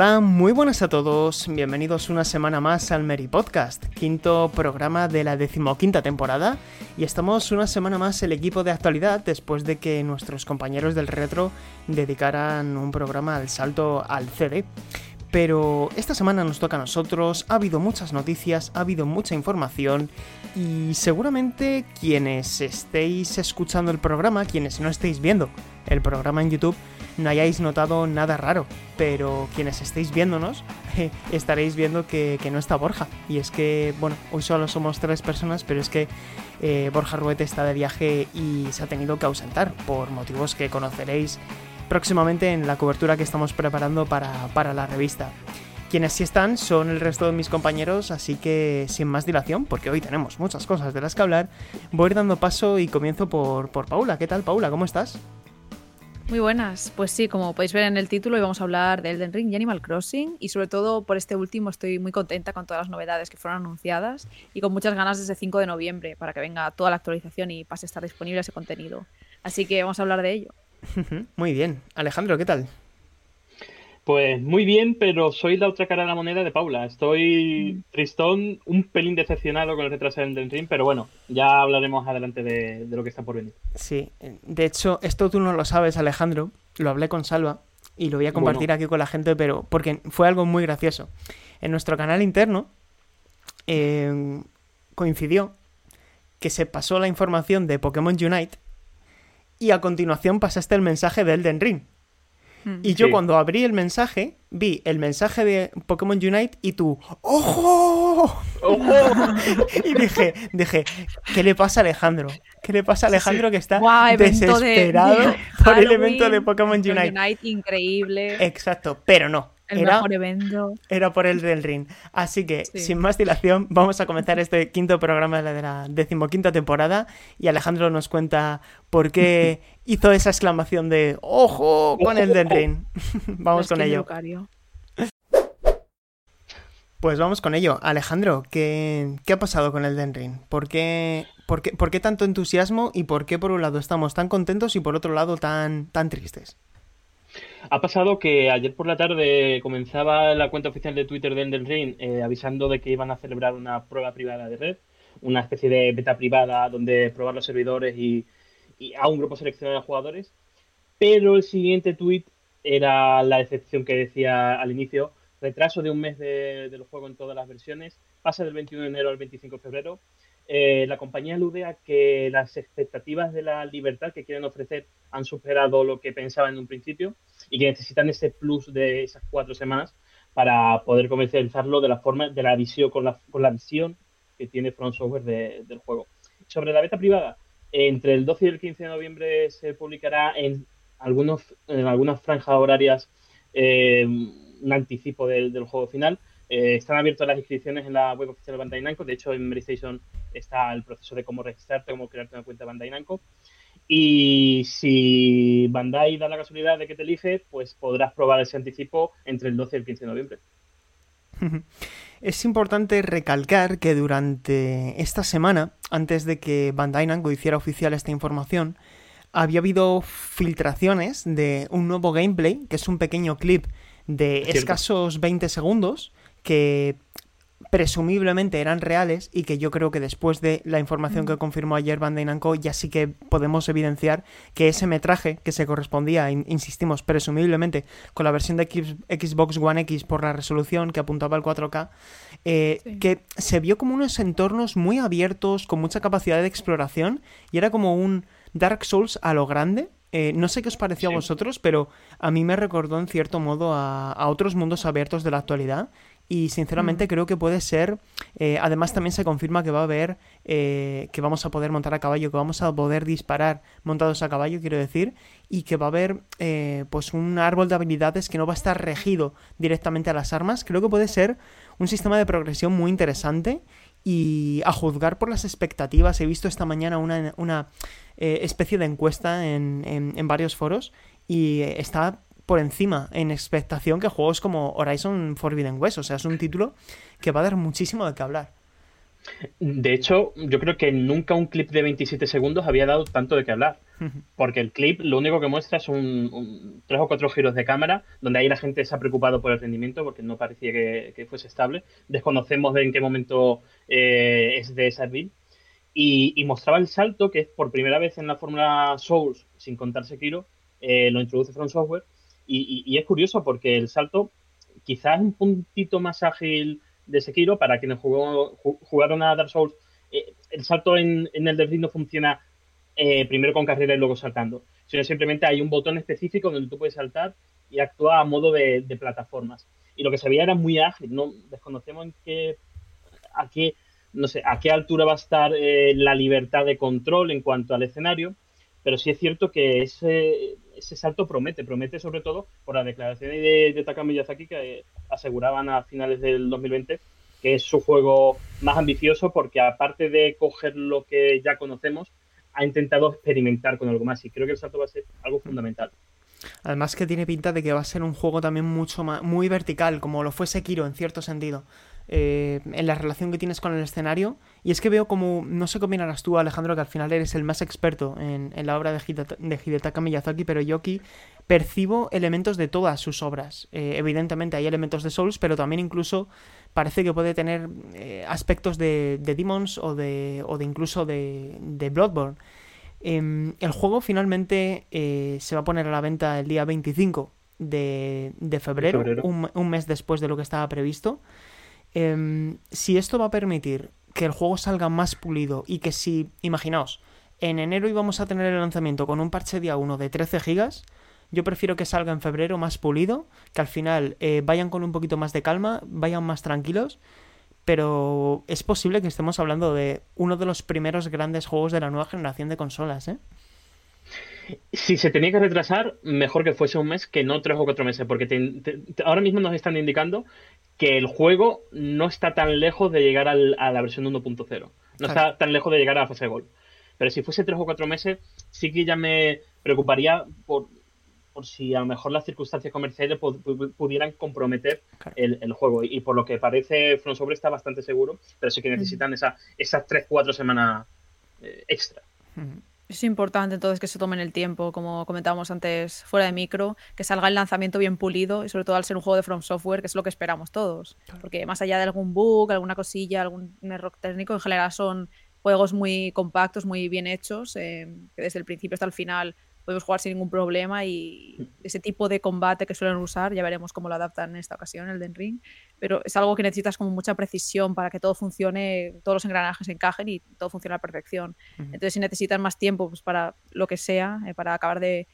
Hola, muy buenas a todos. Bienvenidos una semana más al Mary Podcast, quinto programa de la decimoquinta temporada. Y estamos una semana más el equipo de actualidad después de que nuestros compañeros del retro dedicaran un programa al salto al CD. Pero esta semana nos toca a nosotros, ha habido muchas noticias, ha habido mucha información y seguramente quienes estéis escuchando el programa, quienes no estéis viendo el programa en YouTube, no hayáis notado nada raro, pero quienes estéis viéndonos estaréis viendo que, no está Borja. Y es que, bueno, hoy solo somos tres personas, pero es que eh, Borja Ruete está de viaje y se ha tenido que ausentar por motivos que conoceréis próximamente en la cobertura que estamos preparando para, para la revista. Quienes sí están son el resto de mis compañeros, así que sin más dilación, porque hoy tenemos muchas cosas de las que hablar, voy a ir dando paso y comienzo por, por Paula. ¿Qué tal, Paula? ¿Cómo estás? Muy buenas. Pues sí, como podéis ver en el título, hoy vamos a hablar de Elden Ring y Animal Crossing. Y sobre todo por este último estoy muy contenta con todas las novedades que fueron anunciadas y con muchas ganas desde 5 de noviembre para que venga toda la actualización y pase a estar disponible ese contenido. Así que vamos a hablar de ello. Muy bien. Alejandro, ¿qué tal? Pues muy bien, pero soy la otra cara de la moneda de Paula. Estoy mm. tristón, un pelín decepcionado con el retraso del Elden Ring, pero bueno, ya hablaremos adelante de, lo que está por venir. Sí, de hecho, esto tú no lo sabes, Alejandro. Lo hablé con Salva y lo voy a compartir aquí con la gente, pero porque fue algo muy gracioso. En nuestro canal interno eh, coincidió que se pasó la información de Pokémon Unite y a continuación pasaste el mensaje de Elden Ring. Mm. Y yo cuando abrí el mensaje, vi el mensaje de Pokémon Unite y tú, ¡Ojo! y dije, dije, ¿qué le pasa a Alejandro? ¿Qué le pasa a Alejandro que está desesperado por el evento de Pokémon Unite? Unite? Increíble. Exacto, pero no. El era, mejor evento. Era por el del ring. Así que, sin más dilación, vamos a comenzar este quinto programa de la decimoquinta temporada. Y Alejandro nos cuenta por qué hizo esa exclamación de ¡Ojo! con el del ring. vamos con ello. Pues vamos con ello. Alejandro, ¿qué, ¿qué, ha pasado con el Den Ring? ¿Por qué, por, qué, ¿Por qué tanto entusiasmo y por qué por un lado estamos tan contentos y por otro lado tan, tan tristes? Ha pasado que ayer por la tarde comenzaba la cuenta oficial de Twitter de Elden Ring eh, avisando de que iban a celebrar una prueba privada de red, una especie de beta privada donde probar los servidores y, a un grupo seleccionado de jugadores. Pero el siguiente tweet era la excepción que decía al inicio, retraso de un mes de, del juego en todas las versiones, pasa del 21 de enero al 25 de febrero. Eh, la compañía alude a que las expectativas de la libertad que quieren ofrecer han superado lo que pensaban en un principio y que necesitan ese plus de esas cuatro semanas para poder comercializarlo de la forma, de la visión, con la, con la visión que tiene Front Software del juego. Sobre la beta privada, entre el 12 y el 15 de noviembre se publicará en, algunos, en algunas franjas horarias eh, un anticipo del, juego final. Eh, están abiertas las inscripciones en la web oficial de Bandai Namco. De hecho, en Station está el proceso de cómo registrarte, cómo crearte una cuenta de Bandai Namco. Y si Bandai da la casualidad de que te elige, pues podrás probar ese anticipo entre el 12 y el 15 de noviembre. Es importante recalcar que durante esta semana, antes de que Bandai Namco hiciera oficial esta información, había habido filtraciones de un nuevo gameplay, que es un pequeño clip de escasos 20 segundos, que presumiblemente eran reales y que yo creo que después de la información que confirmó ayer Bandai Namco ya sí que podemos evidenciar que ese metraje que se correspondía, insistimos, presumiblemente con la versión de Xbox One X por la resolución que apuntaba al 4K, eh, que se vio como unos entornos muy abiertos, con mucha capacidad de exploración y era como un Dark Souls a lo grande. Eh, no sé qué os pareció a vosotros, pero a mí me recordó en cierto modo a, a otros mundos abiertos de la actualidad y sinceramente mm. creo que puede ser, eh, además también se confirma que va a haber, eh, que vamos a poder montar a caballo, que vamos a poder disparar montados a caballo, quiero decir, y que va a haber eh, pues un árbol de habilidades que no va a estar regido directamente a las armas. Creo que puede ser un sistema de progresión muy interesante y a juzgar por las expectativas, he visto esta mañana una, una especie de encuesta en, en, en varios foros y está por encima en expectación que juegos como Horizon Forbidden West. O sea, es un título que va a dar muchísimo de qué hablar. De hecho, yo creo que nunca un clip de 27 segundos había dado tanto de qué hablar. Porque el clip lo único que muestra es un, tres o cuatro giros de cámara, donde ahí la gente se ha preocupado por el rendimiento, porque no parecía que, fuese estable. Desconocemos de en qué momento eh, es de esa build. Y, mostraba el salto, que es por primera vez en la Fórmula Souls, sin contar Sekiro, eh, lo introduce From Software. Y, y, es curioso porque el salto quizás un puntito más ágil de Sekiro, para quienes jugaron a Dark Souls, eh, el salto en, el Death no funciona eh, primero con carrera y luego saltando, sino simplemente hay un botón específico donde tú puedes saltar y actúa a modo de, plataformas. Y lo que se veía era muy ágil, no desconocemos en qué, a qué, no sé, a qué altura va a estar eh, la libertad de control en cuanto al escenario, pero sí es cierto que ese, ese salto promete, promete sobre todo por la declaración de, de Taka Miyazaki que aseguraban a finales del 2020 que es su juego más ambicioso porque aparte de coger lo que ya conocemos, ha intentado experimentar con algo más y creo que el salto va a ser algo fundamental. Además que tiene pinta de que va a ser un juego también mucho más, muy vertical, como lo fue Sekiro en cierto sentido. Eh, en la relación que tienes con el escenario. Y es que veo como, no sé qué opinarás tú, Alejandro, que al final eres el más experto en, la obra de, Hidetaka Miyazaki, pero yo aquí percibo elementos de todas sus obras. Eh, evidentemente hay elementos de Souls, pero también incluso parece que puede tener eh, aspectos de, Demons o de, o de incluso de, de Bloodborne. Em, el juego finalmente se va a poner a la venta el día 25 de, febrero, un, mes después de lo que estaba previsto. Em, si esto va a permitir que el juego salga más pulido y que si, imaginaos, en enero íbamos a tener el lanzamiento con un parche día 1 de 13 gigas, yo prefiero que salga en febrero más pulido, que al final eh, vayan con un poquito más de calma, vayan más tranquilos, pero es posible que estemos hablando de uno de los primeros grandes juegos de la nueva generación de consolas, ¿eh? Si se tenía que retrasar, mejor que fuese un mes que no tres o cuatro meses, porque ahora mismo nos están indicando que el juego no está tan lejos de llegar a la versión 1.0. No está tan lejos de llegar a la fase de gol. Pero si fuese tres o cuatro meses, sí que ya me preocuparía por, por si a lo mejor las circunstancias comerciales pudieran comprometer el, juego. Y, por lo que parece, Sobre está bastante seguro, pero sí que necesitan esa, esas tres, cuatro semanas eh, extra. Es importante entonces que se tomen el tiempo, como comentábamos antes fuera de micro, que salga el lanzamiento bien pulido y sobre todo al ser un juego de From Software, que es lo que esperamos todos. Porque más allá de algún bug, alguna cosilla, algún error técnico, en general son juegos muy compactos, muy bien hechos, eh, que desde el principio hasta el final podemos jugar sin ningún problema y ese tipo de combate que suelen usar, ya veremos cómo lo adaptan en esta ocasión, el Den Ring, pero es algo que necesitas como mucha precisión para que todo funcione, todos los engranajes encajen y todo funcione a la perfección. Entonces, si necesitan más tiempo pues, para lo que sea, eh, para acabar de,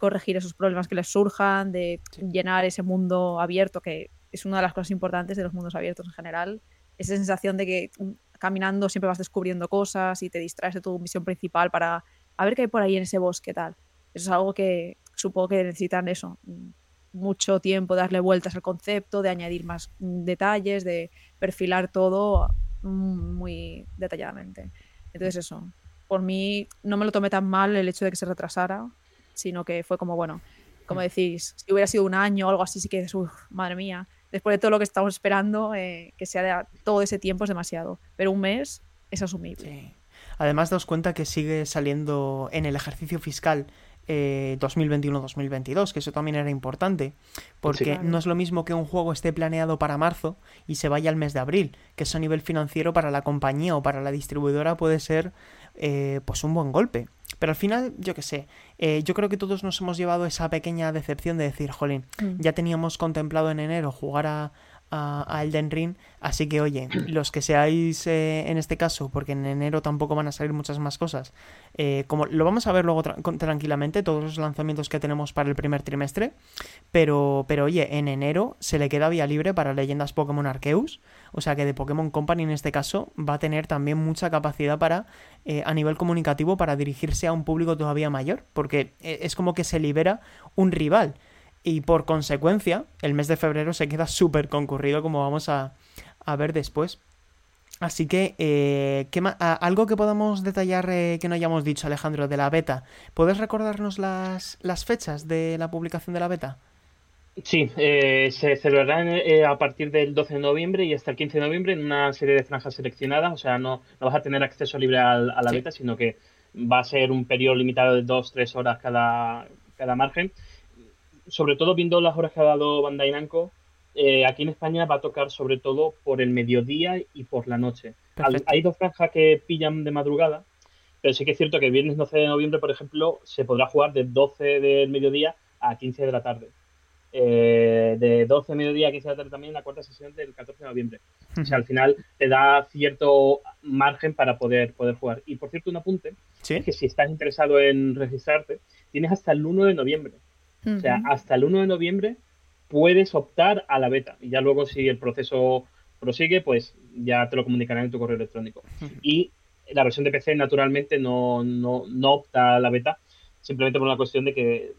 corregir esos problemas que les surjan, de llenar ese mundo abierto, que es una de las cosas importantes de los mundos abiertos en general, esa sensación de que caminando siempre vas descubriendo cosas y te distraes de tu misión principal para a ver qué hay por ahí en ese bosque tal. Eso es algo que supongo que necesitan eso, mucho tiempo darle vueltas al concepto, de añadir más detalles, de perfilar todo muy detalladamente. Entonces eso, por mí no me lo tomé tan mal el hecho de que se retrasara, sino que fue como, bueno, como decís, si hubiera sido un año o algo así, sí que es, madre mía, después de todo lo que estamos esperando, eh, que sea de, todo ese tiempo es demasiado, pero un mes es asumible. Además, daos cuenta que sigue saliendo en el ejercicio fiscal 2021-2022, eh, que eso también era importante, porque no es lo mismo que un juego esté planeado para marzo y se vaya al mes de abril, que eso a nivel financiero para la compañía o para la distribuidora puede ser eh, pues un buen golpe. Pero al final, yo qué sé, eh, yo creo que todos nos hemos llevado esa pequeña decepción de decir, jolín, mm. ya teníamos contemplado en enero jugar a, a, Elden Ring. Así que, oye, los que seáis eh, en este caso, porque en enero tampoco van a salir muchas más cosas, eh, como lo vamos a ver luego tranquilamente, todos los lanzamientos que tenemos para el primer trimestre. Pero, pero, oye, en enero se le queda vía libre para leyendas Pokémon Arceus. O sea que de Pokémon Company en este caso va a tener también mucha capacidad para, eh, a nivel comunicativo, para dirigirse a un público todavía mayor. Porque es como que se libera un rival y por consecuencia el mes de febrero se queda súper concurrido como vamos a, ver después. Así que, eh, ¿algo que podamos detallar eh, que no hayamos dicho, Alejandro, de la beta? ¿Puedes recordarnos las, las fechas de la publicación de la beta? Sí, eh, se celebrarán eh, a partir del 12 de noviembre y hasta el 15 de noviembre en una serie de franjas seleccionadas. O sea, no, no vas a tener acceso libre a la beta, sino que va a ser un periodo limitado de 2-3 horas cada, cada margen. Sobre todo viendo las horas que ha dado Bandai Namco, eh, aquí en España va a tocar sobre todo por el mediodía y por la noche. Hay dos franjas que pillan de madrugada, pero sí que es cierto que el viernes 12 de noviembre, por ejemplo, se podrá jugar de 12 del mediodía a 15 de la tarde. Eh, de 12 de mediodía a 15 de la tarde también la cuarta sesión del 14 de noviembre. O sea, al final te da cierto margen para poder, poder jugar. Y por cierto, un apunte, es que si estás interesado en registrarte, tienes hasta el 1 de noviembre. O sea, hasta el 1 de noviembre puedes optar a la beta. Y ya luego, si el proceso prosigue, pues ya te lo comunicarán en tu correo electrónico. Y la versión de PC, naturalmente, no, no, no opta a la beta, simplemente por una cuestión de que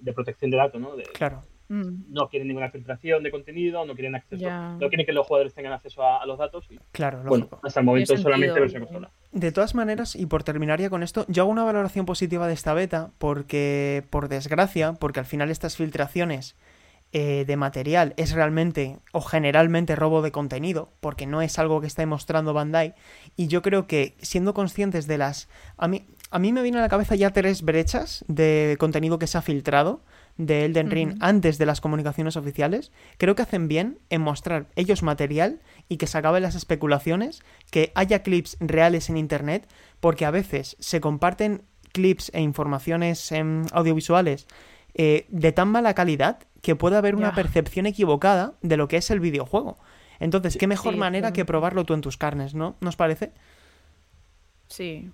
de protección de datos, ¿no? claro. Mm. No quieren ninguna filtración de contenido, no quieren acceso, no quieren que los jugadores tengan acceso a, los datos. Y, claro, bueno, hasta el momento solamente versión consola. De todas maneras, y por terminar ya con esto, yo hago una valoración positiva de esta beta porque, por desgracia, porque al final estas filtraciones eh, de material es realmente o generalmente robo de contenido, porque no es algo que está demostrando Bandai. Y yo creo que siendo conscientes de las... A mí, a mí me viene a la cabeza ya tres brechas de contenido que se ha filtrado de Elden Ring antes de las comunicaciones oficiales. Creo que hacen bien en mostrar ellos material y que se acaben las especulaciones, que haya clips reales en Internet, porque a veces se comparten clips e informaciones audiovisuales eh, de tan mala calidad que puede haber una percepción equivocada de lo que es el videojuego. Entonces, qué mejor manera que probarlo tú en tus carnes, ¿no? ¿Nos parece? Sí.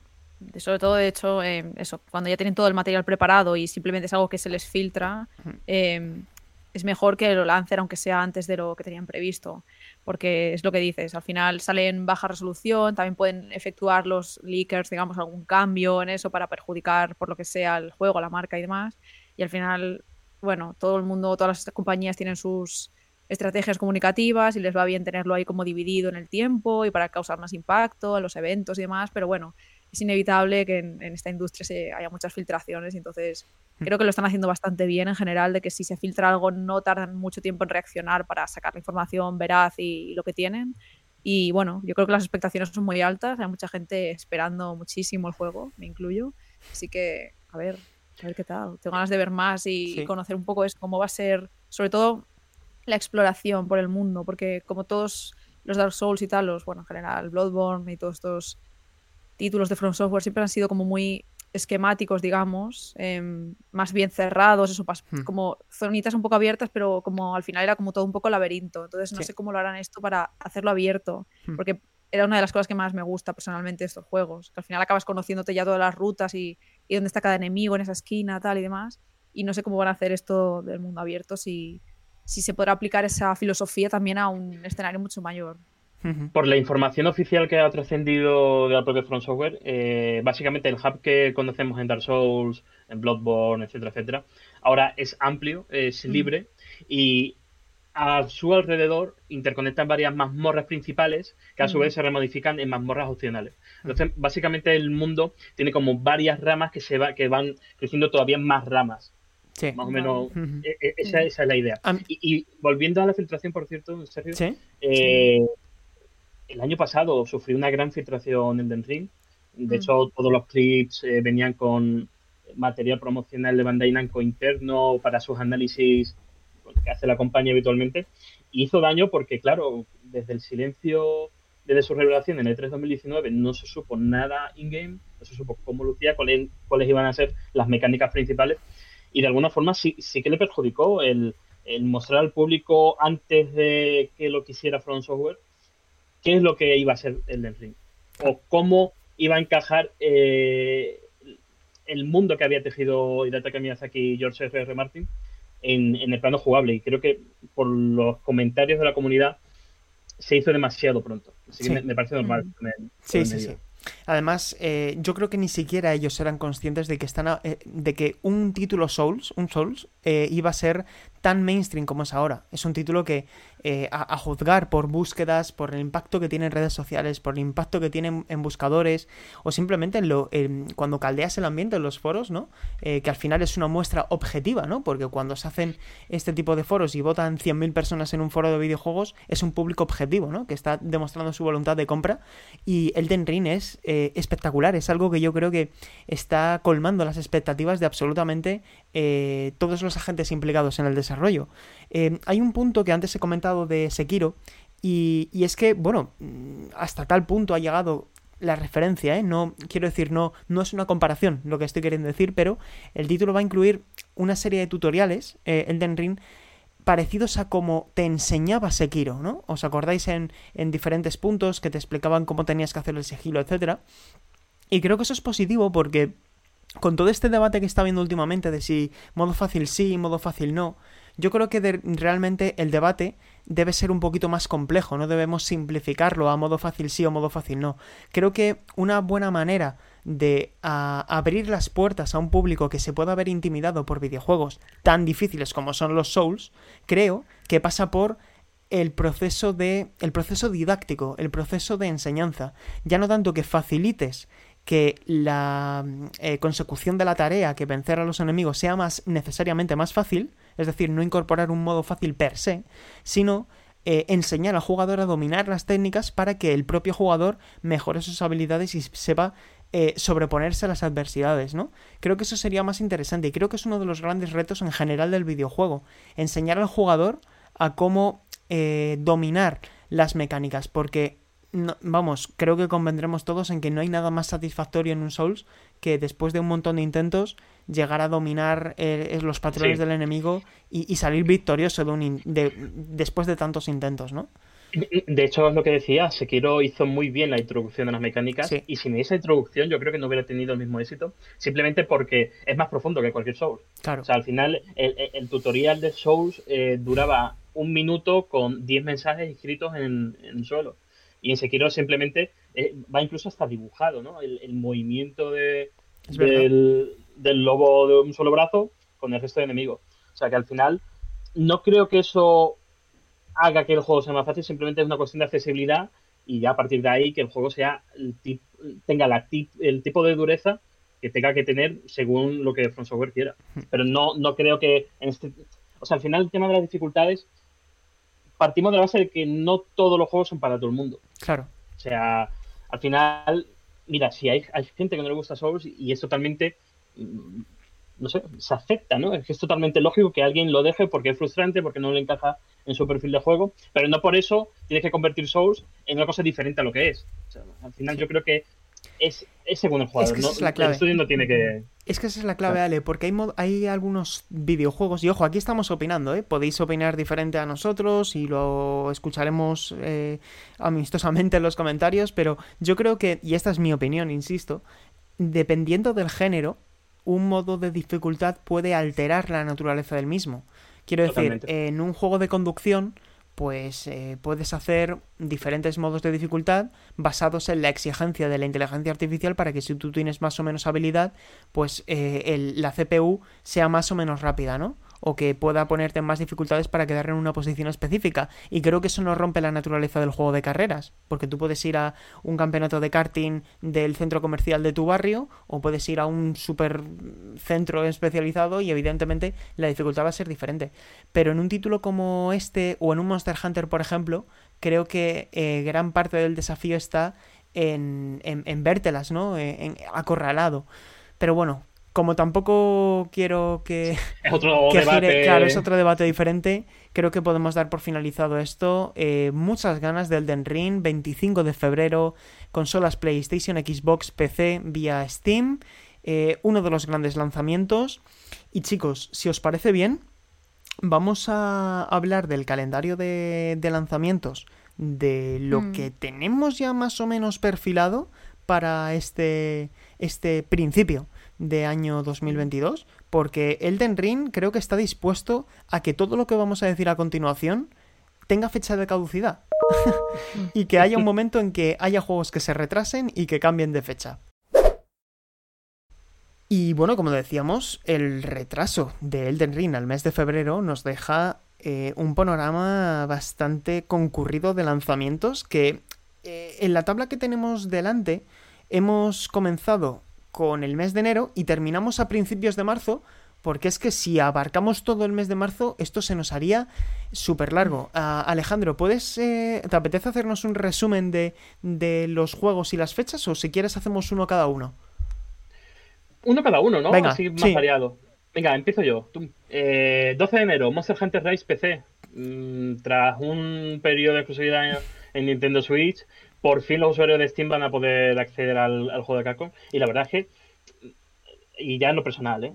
Sobre todo, de hecho, eh, eso, cuando ya tienen todo el material preparado y simplemente es algo que se les filtra, em, es mejor que lo lancen aunque sea antes de lo que tenían previsto. Porque es lo que dices, al final sale en baja resolución, también pueden efectuar los leakers, digamos, algún cambio en eso para perjudicar por lo que sea el juego, la marca y demás. Y al final bueno, todo el mundo, todas las compañías tienen sus estrategias comunicativas y les va bien tenerlo ahí como dividido en el tiempo y para causar más impacto en los eventos y demás, pero bueno, es inevitable que en, esta industria se haya muchas filtraciones y entonces mm. creo que lo están haciendo bastante bien en general de que si se filtra algo no tardan mucho tiempo en reaccionar para sacar la información veraz y, lo que tienen. Y bueno, yo creo que las expectaciones son muy altas, hay mucha gente esperando muchísimo el juego, me incluyo, así que a ver, a ver qué tal. Tengo ganas de ver más y, conocer un poco eso, cómo va a ser, sobre todo la exploración por el mundo, porque como todos los Dark Souls y tal, los, bueno, en general, Bloodborne y todos estos títulos de From Software siempre han sido como muy esquemáticos, digamos, em, más bien cerrados, eso, hmm. como zonitas un poco abiertas, pero como al final era como todo un poco laberinto. Entonces no sé cómo lo harán esto para hacerlo abierto, hmm. porque era una de las cosas que más me gusta personalmente de estos juegos, que al final acabas conociéndote ya todas las rutas y, y dónde está cada enemigo en esa esquina, tal y demás. Y no sé cómo van a hacer esto del mundo abierto, si, si se podrá aplicar esa filosofía también a un escenario mucho mayor. Por la información oficial que ha trascendido de la propia Front Software, eh, básicamente el hub que conocemos en Dark Souls, en Bloodborne, etcétera, etcétera, ahora es amplio, es libre y a su alrededor interconectan varias mazmorras principales que a su vez se remodifican en mazmorras opcionales. Entonces, básicamente el mundo tiene como varias ramas que se va, que van creciendo todavía más ramas. Sí. Más o menos, e, e, esa, es la idea. Y, volviendo a la filtración, por cierto, en serio, eh, el año pasado sufrí una gran filtración en Den Ring. De hecho, todos los clips eh, venían con material promocional de Bandai Namco interno para sus análisis que hace la compañía habitualmente, hizo daño porque, claro, desde el silencio, desde su revelación en el 3 2019, no se supo nada in-game, no se supo cómo lucía, cuáles, cuáles iban a ser las mecánicas principales, y de alguna forma sí, sí que le perjudicó el, mostrar al público antes de que lo quisiera From Software qué es lo que iba a ser el Ring o cómo iba a encajar eh, el mundo que había tejido Hidetaka Miyazaki y George R. R. Martin en, el plano jugable. Y creo que por los comentarios de la comunidad se hizo demasiado pronto. Así que me, parece normal. Mm. sí, sí, sí. Además, eh, yo creo que ni siquiera ellos eran conscientes de que están eh, de que un título Souls, un Souls, eh, iba a ser tan mainstream como es ahora. Es un título que, eh, a, juzgar por búsquedas, por el impacto que tiene en redes sociales, por el impacto que tiene en, buscadores, o simplemente en lo, cuando caldeas el ambiente en los foros, ¿no? Eh, que al final es una muestra objetiva, ¿no? Porque cuando se hacen este tipo de foros y votan 100.000 personas en un foro de videojuegos, es un público objetivo, ¿no? Que está demostrando su voluntad de compra. Y Elden Ring es eh, espectacular, es algo que yo creo que está colmando las expectativas de absolutamente todos los agentes implicados en el desarrollo desarrollo. Eh, hay un punto que antes he comentado de Sekiro, y, es que, bueno, mm, hasta tal punto ha llegado la referencia, ¿eh? No, quiero decir, no, no es una comparación lo que estoy queriendo decir, pero el título va a incluir una serie de tutoriales, eh, Elden Ring, parecidos a como te enseñaba Sekiro, ¿no? ¿Os acordáis en, en diferentes puntos que te explicaban cómo tenías que hacer el sigilo, etcétera? Y creo que eso es positivo porque con todo este debate que está habiendo últimamente de si modo fácil sí, modo fácil no, yo creo que realmente el debate debe ser un poquito más complejo, no debemos simplificarlo a modo fácil sí o modo fácil no. Creo que una buena manera de abrir las puertas a un público que se pueda ver intimidado por videojuegos tan difíciles como son los Souls, creo que pasa por el proceso de el proceso didáctico, el proceso de enseñanza, ya no tanto que facilites que la eh, consecución de la tarea, que vencer a los enemigos, sea más necesariamente más fácil, es decir, no incorporar un modo fácil per se, sino eh, enseñar al jugador a dominar las técnicas para que el propio jugador mejore sus habilidades y sepa eh, sobreponerse a las adversidades, ¿no? Creo que eso sería más interesante y creo que es uno de los grandes retos en general del videojuego, enseñar al jugador a cómo dominar las mecánicas, porque vamos, creo que convendremos todos en que no hay nada más satisfactorio en un Souls que después de un montón de intentos llegar a dominar eh, los patrones del enemigo y, salir victorioso de un después de tantos intentos, ¿no? De hecho, es lo que decía, Sekiro hizo muy bien la introducción de las mecánicas y sin esa introducción yo creo que no hubiera tenido el mismo éxito, simplemente porque es más profundo que cualquier Souls. Claro. O sea, al final el, tutorial de Souls eh, duraba un minuto con 10 mensajes escritos en, en el suelo. Y en Sekiro simplemente eh, va incluso hasta dibujado, ¿no? El, movimiento de, del, lobo de un solo brazo con el resto de enemigos. O sea que al final no creo que eso haga que el juego sea más fácil, simplemente es una cuestión de accesibilidad y ya a partir de ahí que el juego sea el tenga la el tipo de dureza que tenga que tener según lo que From Software quiera. Hmm. Pero no, no creo que en este... O sea, al final el tema de las dificultades partimos de la base de que no todos los juegos son para todo el mundo. Claro. O sea, al final, mira, si hay, gente que no le gusta Souls y es totalmente, mm, no sé, se acepta, ¿no? Es que es totalmente lógico que alguien lo deje porque es frustrante, porque no le encaja en su perfil de juego, pero no por eso tienes que convertir Souls en una cosa diferente a lo que es. O sea, al final yo creo que es, según el jugador. Es que la clave. El estudio no tiene que. Es que esa es la clave, Ale, porque hay, hay algunos videojuegos, y ojo, aquí estamos opinando, ¿eh? Podéis opinar diferente a nosotros y lo escucharemos eh, amistosamente en los comentarios, pero yo creo que, y esta es mi opinión, insisto, dependiendo del género, un modo de dificultad puede alterar la naturaleza del mismo. Quiero decir, en un juego de conducción pues eh, puedes hacer diferentes modos de dificultad basados en la exigencia de la inteligencia artificial para que si tú tienes más o menos habilidad, pues eh, la CPU sea más o menos rápida, ¿no? O que pueda ponerte en más dificultades para quedar en una posición específica. Y creo que eso no rompe la naturaleza del juego de carreras, porque tú puedes ir a un campeonato de karting del centro comercial de tu barrio, o puedes ir a un super centro especializado y evidentemente la dificultad va a ser diferente. Pero en un título como este, o en un Monster Hunter, por ejemplo, creo que eh, gran parte del desafío está en, en, en vértelas, ¿no? En, acorralado. Pero bueno, como tampoco quiero que, es otro debate. claro, es otro debate diferente, creo que podemos dar por finalizado esto. Eh, muchas ganas del Den Ring, 25 de febrero, consolas PlayStation, Xbox, PC vía Steam, eh, uno de los grandes lanzamientos. Y chicos, si os parece bien, vamos a hablar del calendario de, lanzamientos, de lo mm. que tenemos ya más o menos perfilado para este, este principio de año 2022, porque Elden Ring creo que está dispuesto a que todo lo que vamos a decir a continuación tenga fecha de caducidad. y que haya un momento en que haya juegos que se retrasen y que cambien de fecha. Y bueno, como decíamos, el retraso de Elden Ring al mes de febrero nos deja eh, un panorama bastante concurrido de lanzamientos que eh, en la tabla que tenemos delante hemos comenzado con el mes de enero y terminamos a principios de marzo porque es que si abarcamos todo el mes de marzo, esto se nos haría súper largo. Ah, Alejandro, ¿puedes, eh, ¿te apetece hacernos un resumen de, de, los juegos y las fechas o si quieres hacemos uno cada uno? Uno cada uno, ¿no? Venga, Así más variado. Venga, empiezo yo. 12 eh, de enero, Monster Hunter Rise PC. Mm, tras un periodo de exclusividad en, Nintendo Switch, por fin los usuarios de Steam van a poder acceder al, juego de Capcom. Y la verdad es que, y ya en lo personal, ¿eh?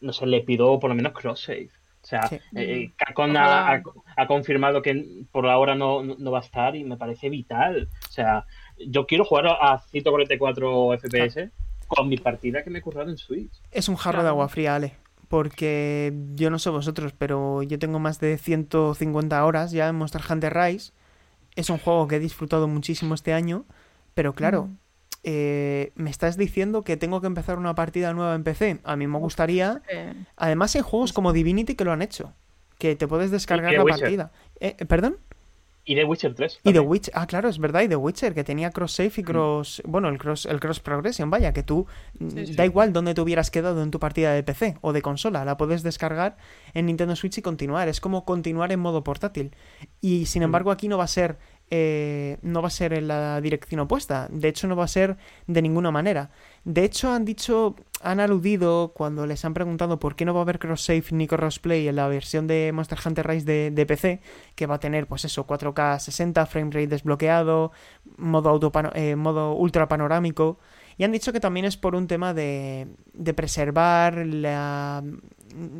no se le pido por lo menos cross-save. O sea, eh, Capcom ha, confirmado que por ahora no, no, va a estar y me parece vital. O sea, yo quiero jugar a 144 FPS con mi partida que me he currado en Switch. Es un jarro de agua fría, Ale. Porque yo no sé vosotros, pero yo tengo más de 150 horas ya en Monster Hunter Rise. Es un juego que he disfrutado muchísimo este año. Pero claro, mm. eh, me estás diciendo que tengo que empezar una partida nueva en PC. A mí me gustaría. Además, hay juegos como Divinity que lo han hecho. Que te puedes descargar la partida. Eh, ¿Perdón? Y The Witcher 3. Y The Witcher, ah, claro, es verdad, y The Witcher, que tenía cross save y mm. cross. Bueno, el cross, el cross progression, vaya, que tú. Mm, da igual dónde te hubieras quedado en tu partida de PC o de consola, la puedes descargar en Nintendo Switch y continuar. Es como continuar en modo portátil. Y sin mm. embargo, aquí no va a ser. Eh, no va a ser en la dirección opuesta. De hecho, no va a ser de ninguna manera. De hecho, han dicho han aludido cuando les han preguntado por qué no va a haber cross-save ni crossplay en la versión de Monster Hunter Rise de, PC, que va a tener, pues eso, 4K 60, frame rate desbloqueado, modo, eh, modo ultra panorámico. Y han dicho que también es por un tema de, de preservar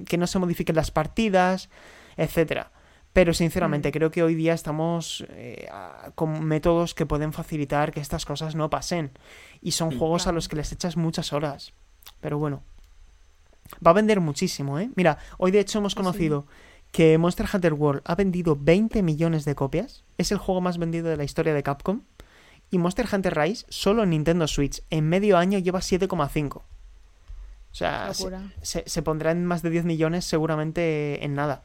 que no se modifiquen las partidas, etcétera. Pero sinceramente mm. creo que hoy día estamos eh, con métodos que pueden facilitar que estas cosas no pasen. Y son juegos a los que les echas muchas horas. Pero bueno. Va a vender muchísimo, ¿eh? Mira, hoy de hecho hemos ah, conocido que Monster Hunter World ha vendido 20 millones de copias. Es el juego más vendido de la historia de Capcom. Y Monster Hunter Rise, solo en Nintendo Switch, en medio año lleva 7,5. O sea, se, pondrá en más de 10 millones seguramente en nada.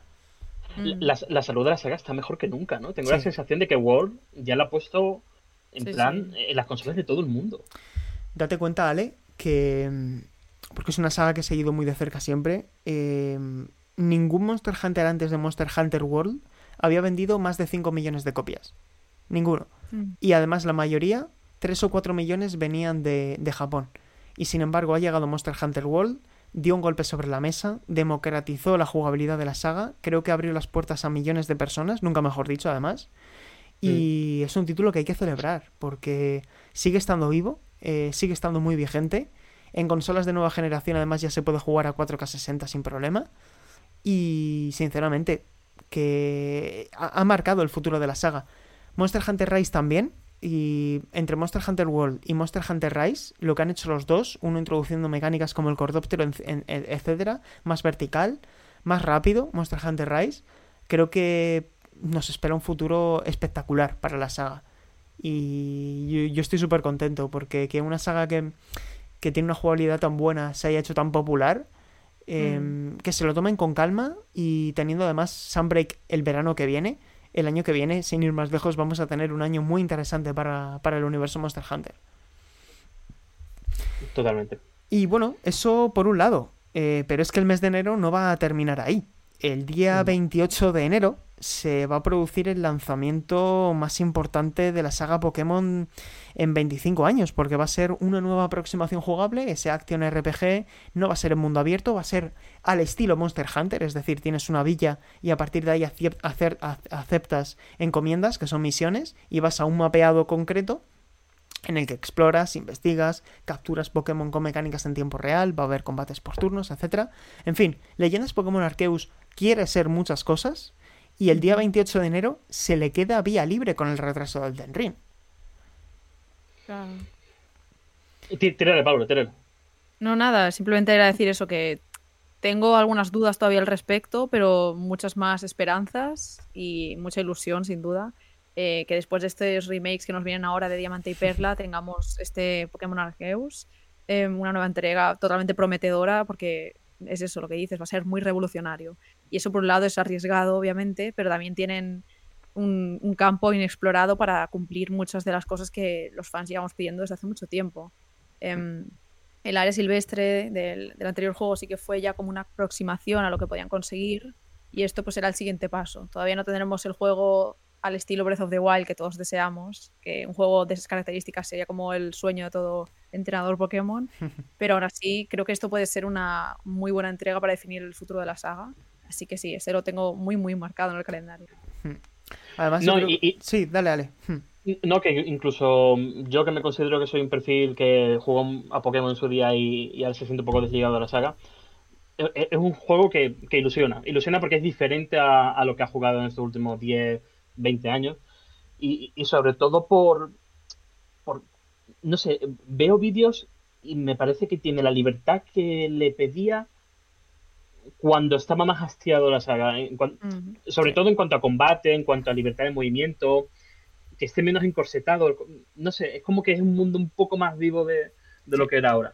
La, salud de la saga está mejor que nunca, ¿no? Tengo la sensación de que World ya la ha puesto en plan en las consolas de todo el mundo. Date cuenta, Ale, que mm, porque es una saga que he seguido muy de cerca siempre, eh, ningún Monster Hunter antes de Monster Hunter World había vendido más de 5 millones de copias. Ninguno. Mm. Y además la mayoría, 3 o 4 millones, venían de, de Japón. Y sin embargo ha llegado Monster Hunter World, dio un golpe sobre la mesa, democratizó la jugabilidad de la saga, creo que abrió las puertas a millones de personas, nunca mejor dicho además. Y es un título que hay que celebrar, porque sigue estando vivo, eh, sigue estando muy vigente en consolas de nueva generación además ya se puede jugar a 4K 60 sin problema. Y sinceramente, que ha, marcado el futuro de la saga. Monster Hunter Rise también. Y entre Monster Hunter World y Monster Hunter Rise, lo que han hecho los dos, uno introduciendo mecánicas como el cordóptero, etcétera, más vertical, más rápido, Monster Hunter Rise, creo que nos espera un futuro espectacular para la saga. Y yo, estoy súper contento porque que una saga que, que tiene una jugabilidad tan buena se haya hecho tan popular. Em, mm. Que se lo tomen con calma y teniendo además Sunbreak el verano que viene, el año que viene, sin ir más lejos, vamos a tener un año muy interesante para, el universo Monster Hunter. Totalmente. Y bueno, eso por un lado. Eh, pero es que el mes de enero no va a terminar ahí. El día 28 mm. de enero se va a producir el lanzamiento más importante de la saga Pokémon en 25 años, porque va a ser una nueva aproximación jugable, ese Action RPG no va a ser en mundo abierto, va a ser al estilo Monster Hunter, es decir, tienes una villa y a partir de ahí aceptas encomiendas, que son misiones, y vas a un mapeado concreto en el que exploras, investigas, capturas Pokémon con mecánicas en tiempo real, va a haber combates por turnos, etc. En fin, Leyendas Pokémon Arceus quiere ser muchas cosas, y el día 28 de enero se le queda vía libre con el retraso del Den Ring. Claro. Tírale, Pablo, tírale. No, nada, simplemente era decir eso, que tengo algunas dudas todavía al respecto, pero muchas más esperanzas y mucha ilusión, sin duda. Eh, que después de estos remakes que nos vienen ahora de Diamante y Perla tengamos este Pokémon Arceus em, una nueva entrega totalmente prometedora porque es eso lo que dices, va a ser muy revolucionario. Y eso por un lado es arriesgado, obviamente, pero también tienen un, campo inexplorado para cumplir muchas de las cosas que los fans llevamos pidiendo desde hace mucho tiempo. Em, el área silvestre del, anterior juego sí que fue ya como una aproximación a lo que podían conseguir y esto pues era el siguiente paso. Todavía no tendremos el juego al estilo Breath of the Wild que todos deseamos, que un juego de esas características sería como el sueño de todo entrenador Pokémon, pero ahora sí creo que esto puede ser una muy buena entrega para definir el futuro de la saga, así que sí, ese lo tengo muy muy marcado en el calendario. Además, no, sí, dale, dale. No, que incluso yo que me considero que soy un perfil que jugó a Pokémon en su día y, y ahora se siente un poco desligado de la saga, e, e, es un juego que, ilusiona. Ilusiona porque es diferente a, a, lo que ha jugado en estos últimos 10, 20 años. Y, sobre todo por, por, no sé, veo vídeos y me parece que tiene la libertad que le pedía cuando estaba más hastiado la saga. Sobre todo en cuanto a combate, en cuanto a libertad de movimiento, que esté menos encorsetado. No sé, es como que es un mundo un poco más vivo de, de lo que era ahora.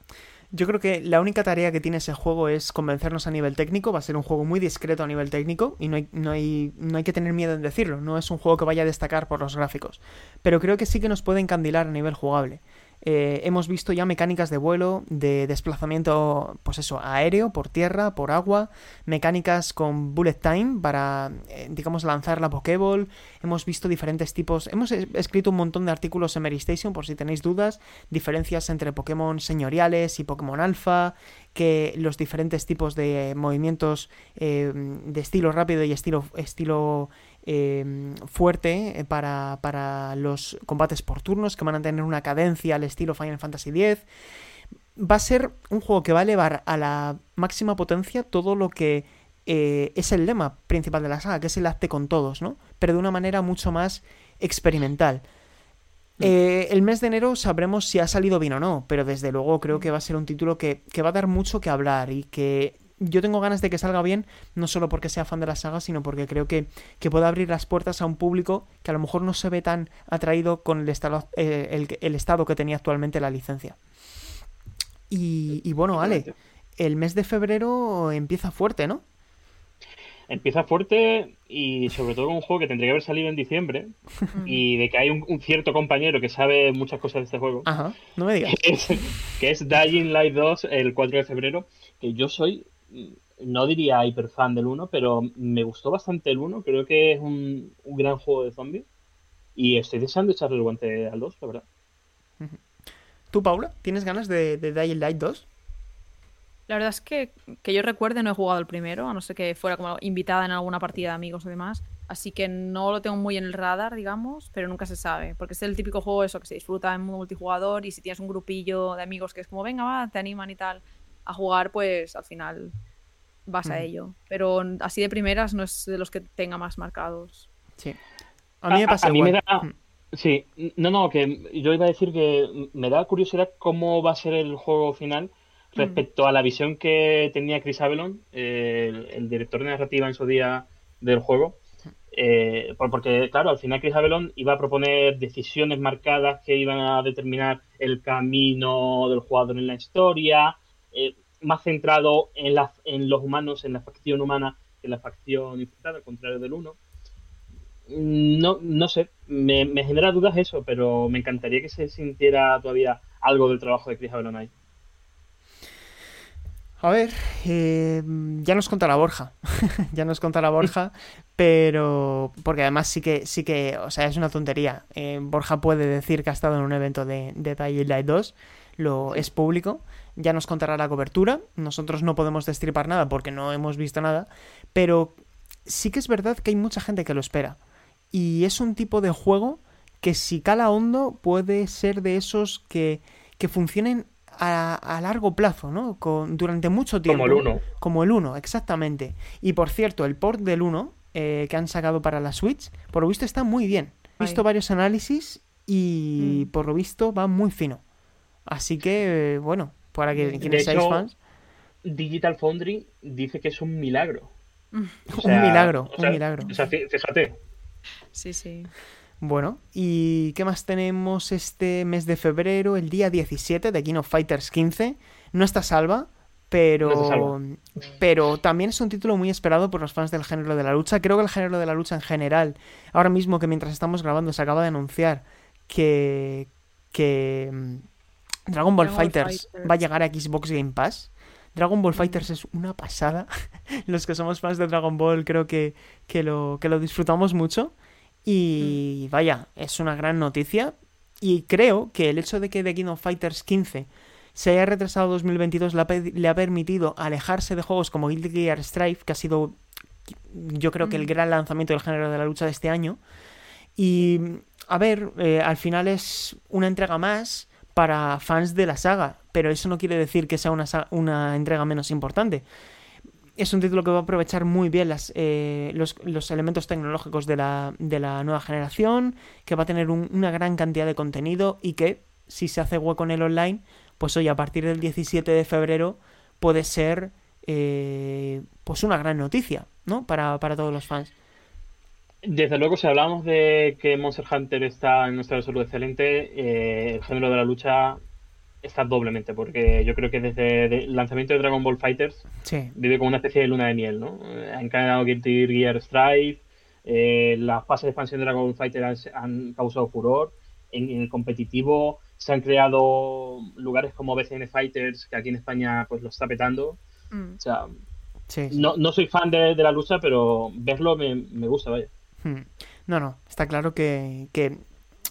Yo creo que la única tarea que tiene ese juego es convencernos a nivel técnico. Va a ser un juego muy discreto a nivel técnico y no hay, no hay, no hay que tener miedo en decirlo. No es un juego que vaya a destacar por los gráficos. Pero creo que sí que nos puede encandilar a nivel jugable. Eh, hemos visto ya mecánicas de vuelo, de desplazamiento, pues eso, aéreo, por tierra, por agua, mecánicas con bullet time para, eh, digamos, lanzar la Pokéball. Hemos visto diferentes tipos. Hemos escrito un montón de artículos en Mary Station, por si tenéis dudas, diferencias entre Pokémon señoriales y Pokémon alfa, que los diferentes tipos de movimientos eh, de estilo rápido y estilo, estilo Em, fuerte eh, para, para, los combates por turnos, que van a tener una cadencia al estilo Final Fantasy X. Va a ser un juego que va a elevar a la máxima potencia todo lo que eh, es el lema principal de la saga, que es el acte con todos, ¿no? Pero de una manera mucho más experimental. Mm. Eh, el mes de enero sabremos si ha salido bien o no, pero desde luego creo que va a ser un título que, que va a dar mucho que hablar y que yo tengo ganas de que salga bien, no solo porque sea fan de la saga, sino porque creo que, que puede abrir las puertas a un público que a lo mejor no se ve tan atraído con el estado, eh, el, estado que tenía actualmente la licencia. Y, bueno, Ale, el mes de febrero empieza fuerte, ¿no? Empieza fuerte y sobre todo un juego que tendría que haber salido en diciembre y de que hay un, cierto compañero que sabe muchas cosas de este juego. Ajá, no me digas. Que es, que es Dying Light 2 el 4 de febrero, que yo soy no diría hiper fan del 1, pero me gustó bastante el 1. Creo que es un, gran juego de zombies. Y estoy deseando echarle el guante al 2, la verdad. ¿Tú, Paula? ¿Tienes ganas de, de Dying Light 2? La verdad es que, que yo recuerde no he jugado el primero, a no ser que fuera como invitada en alguna partida de amigos o demás. Así que no lo tengo muy en el radar, digamos, pero nunca se sabe. Porque es el típico juego eso que se disfruta en multijugador y si tienes un grupillo de amigos que es como, venga, va, te animan y tal, a jugar, pues al final vas a ello. Pero así de primeras no es de los que tenga más marcados. Sí. A mí me pasa Sí, no, no, que yo iba a decir que me da curiosidad cómo va a ser el juego final respecto a la visión que tenía Chris Avalon, el, director de narrativa en su día del juego. Eh, porque, claro, al final Chris Avalon iba a proponer decisiones marcadas que iban a determinar el camino del jugador en la historia, eh, más centrado en, la, en los humanos, en la facción humana, que en la facción infectada, al contrario del uno. Mm, no, no sé, me, genera dudas eso, pero me encantaría que se sintiera todavía algo del trabajo de Chris Avalon ahí. A ver, eh, ya nos contará Borja, ya nos contará Borja, pero porque además sí que, sí que, o sea, es una tontería. Eh, Borja puede decir que ha estado en un evento de, de Light 2, lo es público, ya nos contará la cobertura. Nosotros no podemos destripar nada porque no hemos visto nada, pero sí que es verdad que hay mucha gente que lo espera. Y es un tipo de juego que si cala hondo puede ser de esos que, que funcionen a, largo plazo, ¿no? Con, durante mucho tiempo. Como el 1. Como el 1, exactamente. Y por cierto, el port del 1 eh, que han sacado para la Switch, por lo visto está muy bien. He visto varios análisis y mm. por lo visto va muy fino. Así que, bueno, para que quienes seáis fans. Digital Foundry dice que es un milagro. un milagro, un milagro. O sea, fíjate. Sí, sí. Bueno, ¿y qué más tenemos este mes de febrero? El día 17 de King of Fighters 15. No está salva, pero, pero también es un título muy esperado por los fans del género de la lucha. Creo que el género de la lucha en general, ahora mismo que mientras estamos grabando se acaba de anunciar que, que Dragon Ball Fighters, va a llegar a Xbox Game Pass. Dragon Ball Fighters es una pasada. Los que somos fans de Dragon Ball creo que, que, lo, que lo disfrutamos mucho. Y vaya, es una gran noticia. Y creo que el hecho de que The King of Fighters 15 se haya retrasado 2022 le ha, permitido alejarse de juegos como Guilty Gear Strive, que ha sido yo creo que el gran lanzamiento del género de la lucha de este año. Y a ver, eh, al final es una entrega más para fans de la saga, pero eso no quiere decir que sea una, una entrega menos importante. Es un título que va a aprovechar muy bien las, eh, los, elementos tecnológicos de la, nueva generación, que va a tener una gran cantidad de contenido y que, si se hace hueco en el online, pues hoy a partir del 17 de febrero puede ser eh, pues una gran noticia, ¿no? Para, todos los fans. Desde luego, si hablamos de que Monster Hunter está en nuestra salud excelente, eh, el género de la lucha está doblemente, porque yo creo que desde el lanzamiento de Dragon Ball Fighters vive como una especie de luna de miel, ¿no? Eh, han caído Guilty Gear Strive, las fases de expansión de Dragon Ball Fighters han, causado furor, en, el competitivo se han creado lugares como BCN Fighters, que aquí en España pues lo está petando. Mm. O sea, No, no, soy fan de, la lucha, pero verlo me, gusta, vaya. Hmm. No, no, está claro que,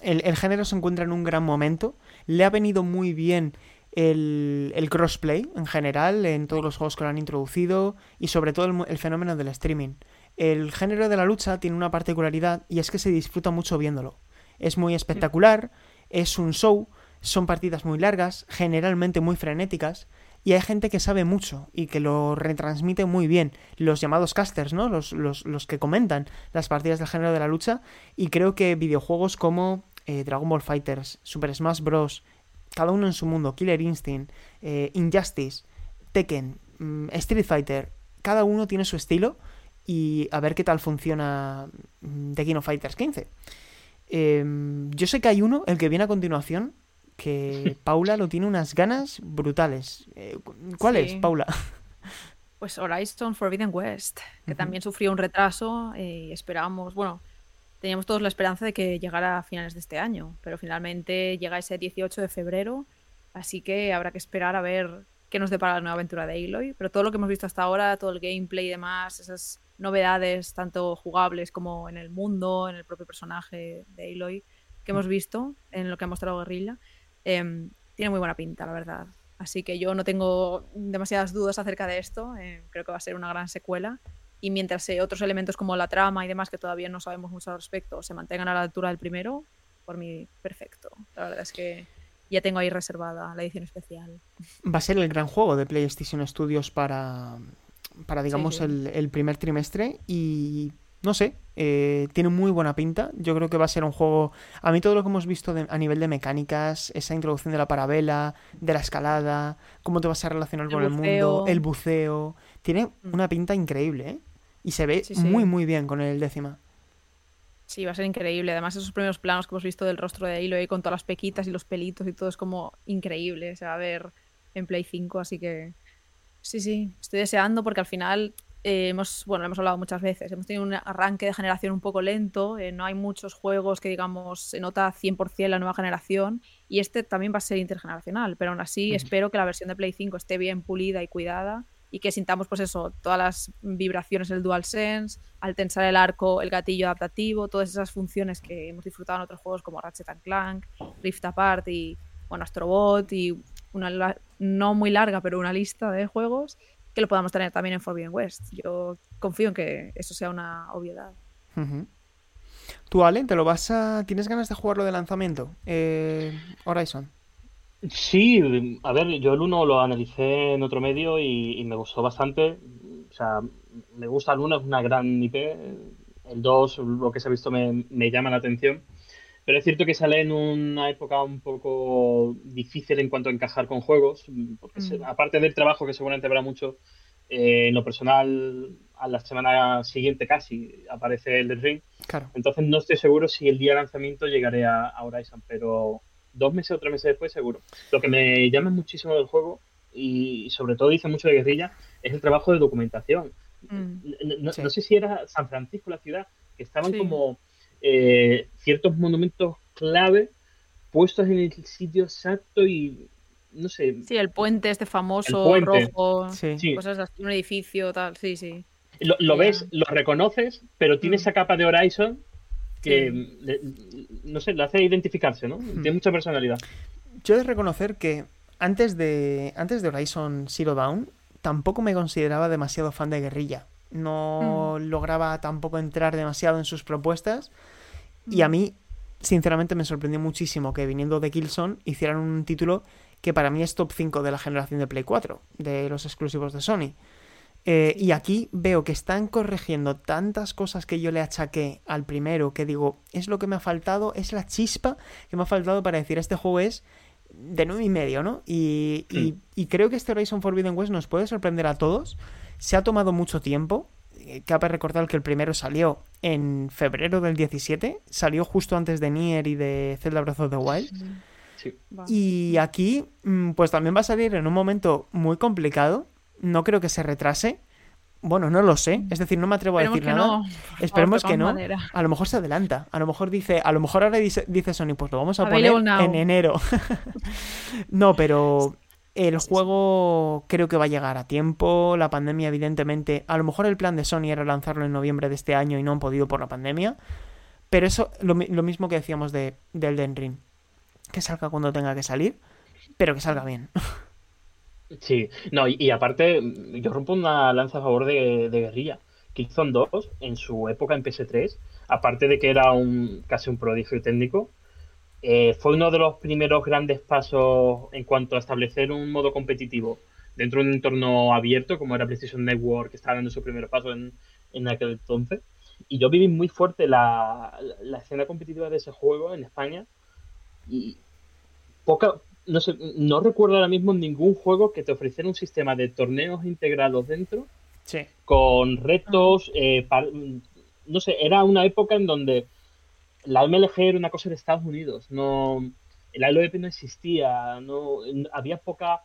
el, género se encuentra en un gran momento. Le ha venido muy bien el, el, crossplay en general, en todos los juegos que lo han introducido, y sobre todo el, fenómeno del streaming. El género de la lucha tiene una particularidad y es que se disfruta mucho viéndolo. Es muy espectacular, es un show, son partidas muy largas, generalmente muy frenéticas, y hay gente que sabe mucho y que lo retransmite muy bien, los llamados casters, ¿no? Los, los, que comentan las partidas del género de la lucha, y creo que videojuegos como eh, Dragon Ball Fighters, Super Smash Bros., cada uno en su mundo, Killer Instinct, eh, Injustice, Tekken, mm, Street Fighter, cada uno tiene su estilo y a ver qué tal funciona mm, The Fighters 15. Em, yo sé que hay uno, el que viene a continuación, que Paula lo tiene unas ganas brutales. Eh, ¿Cuál es, Paula? Pues Horizon Forbidden West, que también sufrió un retraso y esperábamos, bueno, teníamos todos la esperanza de que llegara a finales de este año, pero finalmente llega ese 18 de febrero, así que habrá que esperar a ver qué nos depara la nueva aventura de Aloy, pero todo lo que hemos visto hasta ahora, todo el gameplay y demás, esas novedades tanto jugables como en el mundo, en el propio personaje de Aloy que hemos visto, en lo que ha mostrado Guerrilla, em, tiene muy buena pinta, la verdad. Así que yo no tengo demasiadas dudas acerca de esto. Em, creo que va a ser una gran secuela. Y mientras otros elementos como la trama y demás, que todavía no sabemos mucho al respecto, se mantengan a la altura del primero, por mí, perfecto. La verdad es que ya tengo ahí reservada la edición especial. Va a ser el gran juego de PlayStation Studios para, para digamos, El, primer trimestre y no sé, eh, tiene muy buena pinta. Yo creo que va a ser un juego. A mí todo lo que hemos visto a nivel de mecánicas, esa introducción de la parabela, de la escalada, cómo te vas a relacionar con el mundo, el buceo, tiene mm. una pinta increíble, ¿eh? Y se ve muy, muy bien con el décima. Sí, va a ser increíble. Además, esos primeros planos que hemos visto del rostro de Hilo con todas las pequitas y los pelitos y todo es como increíble. Se va a ver en Play 5, así que Sí, sí, estoy deseando porque al final eh, hemos, bueno, hemos hablado muchas veces, hemos tenido un arranque de generación un poco lento, eh, no hay muchos juegos que digamos se nota 100% la nueva generación y este también va a ser intergeneracional, pero aún así espero que la versión de Play 5 esté bien pulida y cuidada y que sintamos pues eso, todas las vibraciones del DualSense, al tensar el arco, el gatillo adaptativo, todas esas funciones que hemos disfrutado en otros juegos como Ratchet Clank, Rift Apart y bueno, Astrobot y una no muy larga, pero una lista de juegos que lo podamos tener también en Forbidden West. Yo confío en que eso sea una obviedad. ¿Tú, Ale, te lo vas a... ¿Tienes ganas de jugarlo de lanzamiento? Eh, Horizon. Sí, a ver, yo el 1 lo analicé en otro medio y, me gustó bastante. O sea, me gusta el 1, es una gran IP. El 2, lo que se ha visto, me, me llama la atención. Pero es cierto que sale en una época un poco difícil en cuanto a encajar con juegos, porque mm. aparte del trabajo que seguramente habrá mucho, Eh, en lo personal, a la semana siguiente casi aparece el Ring. Claro. Entonces no estoy seguro si el día de lanzamiento llegaré a, Horizon, pero dos meses o tres meses después seguro. Lo que me llama muchísimo del juego y sobre todo dice mucho de guerrilla es el trabajo de documentación. Mm. No, sé si era San Francisco la ciudad, que estaban como eh, ciertos monumentos clave puestos en el sitio exacto y no sé. Sí, el puente este famoso, rojo, cosas así, un edificio, tal, sí, sí. Lo, ves, lo reconoces, pero tiene mm. esa capa de Horizon que, no sé, le hace identificarse, ¿no? Mm. Tiene mucha personalidad. Yo he de reconocer que antes de, antes de Horizon Zero Dawn, tampoco me consideraba demasiado fan de Guerrilla. No mm. lograba tampoco entrar demasiado en sus propuestas. Y a mí, sinceramente, me sorprendió muchísimo que viniendo de Killzone hicieran un título que para mí es top 5 de la generación de Play 4, de los exclusivos de Sony. Eh, y aquí veo que están corrigiendo tantas cosas que yo le achaqué al primero, que digo, es lo que me ha faltado, es la chispa que me ha faltado para decir, este juego es de 9 y medio, ¿no? Y, y, creo que este Horizon Forbidden West nos puede sorprender a todos. Se ha tomado mucho tiempo. Eh, cabe recordar que el primero salió en febrero del 17, salió justo antes de Nier y de Zelda Breath of the Wild. Y aquí, mm, pues también va a salir en un momento muy complicado. No creo que se retrase. Bueno, no lo sé. Es decir, no me atrevo a decir nada. Esperemos que no. A lo mejor se adelanta. A lo mejor dice, a lo mejor ahora dice, Sony, pues lo vamos a, poner en enero. no, pero el juego creo que va a llegar a tiempo. La pandemia, evidentemente. A lo mejor el plan de Sony era lanzarlo en noviembre de este año y no han podido por la pandemia. Pero eso, lo, mismo que decíamos de, de Elden Ring que salga cuando tenga que salir, pero que salga bien. Sí, no, y, aparte, yo rompo una lanza a favor de, de Guerrilla. Killzone 2, en su época en PS3, aparte de que era un casi un prodigio técnico, eh, fue uno de los primeros grandes pasos en cuanto a establecer un modo competitivo dentro de un entorno abierto, como era PlayStation Network, que estaba dando su primer paso en, en aquel entonces. Y yo viví muy fuerte la, la escena competitiva de ese juego en España. Y, poca, no sé, no recuerdo ahora mismo ningún juego que te ofreciera un sistema de torneos integrados dentro, sí. con retos, eh, no sé, era una época en donde la MLG era una cosa de Estados Unidos, no, el LOEP no existía, no, había poca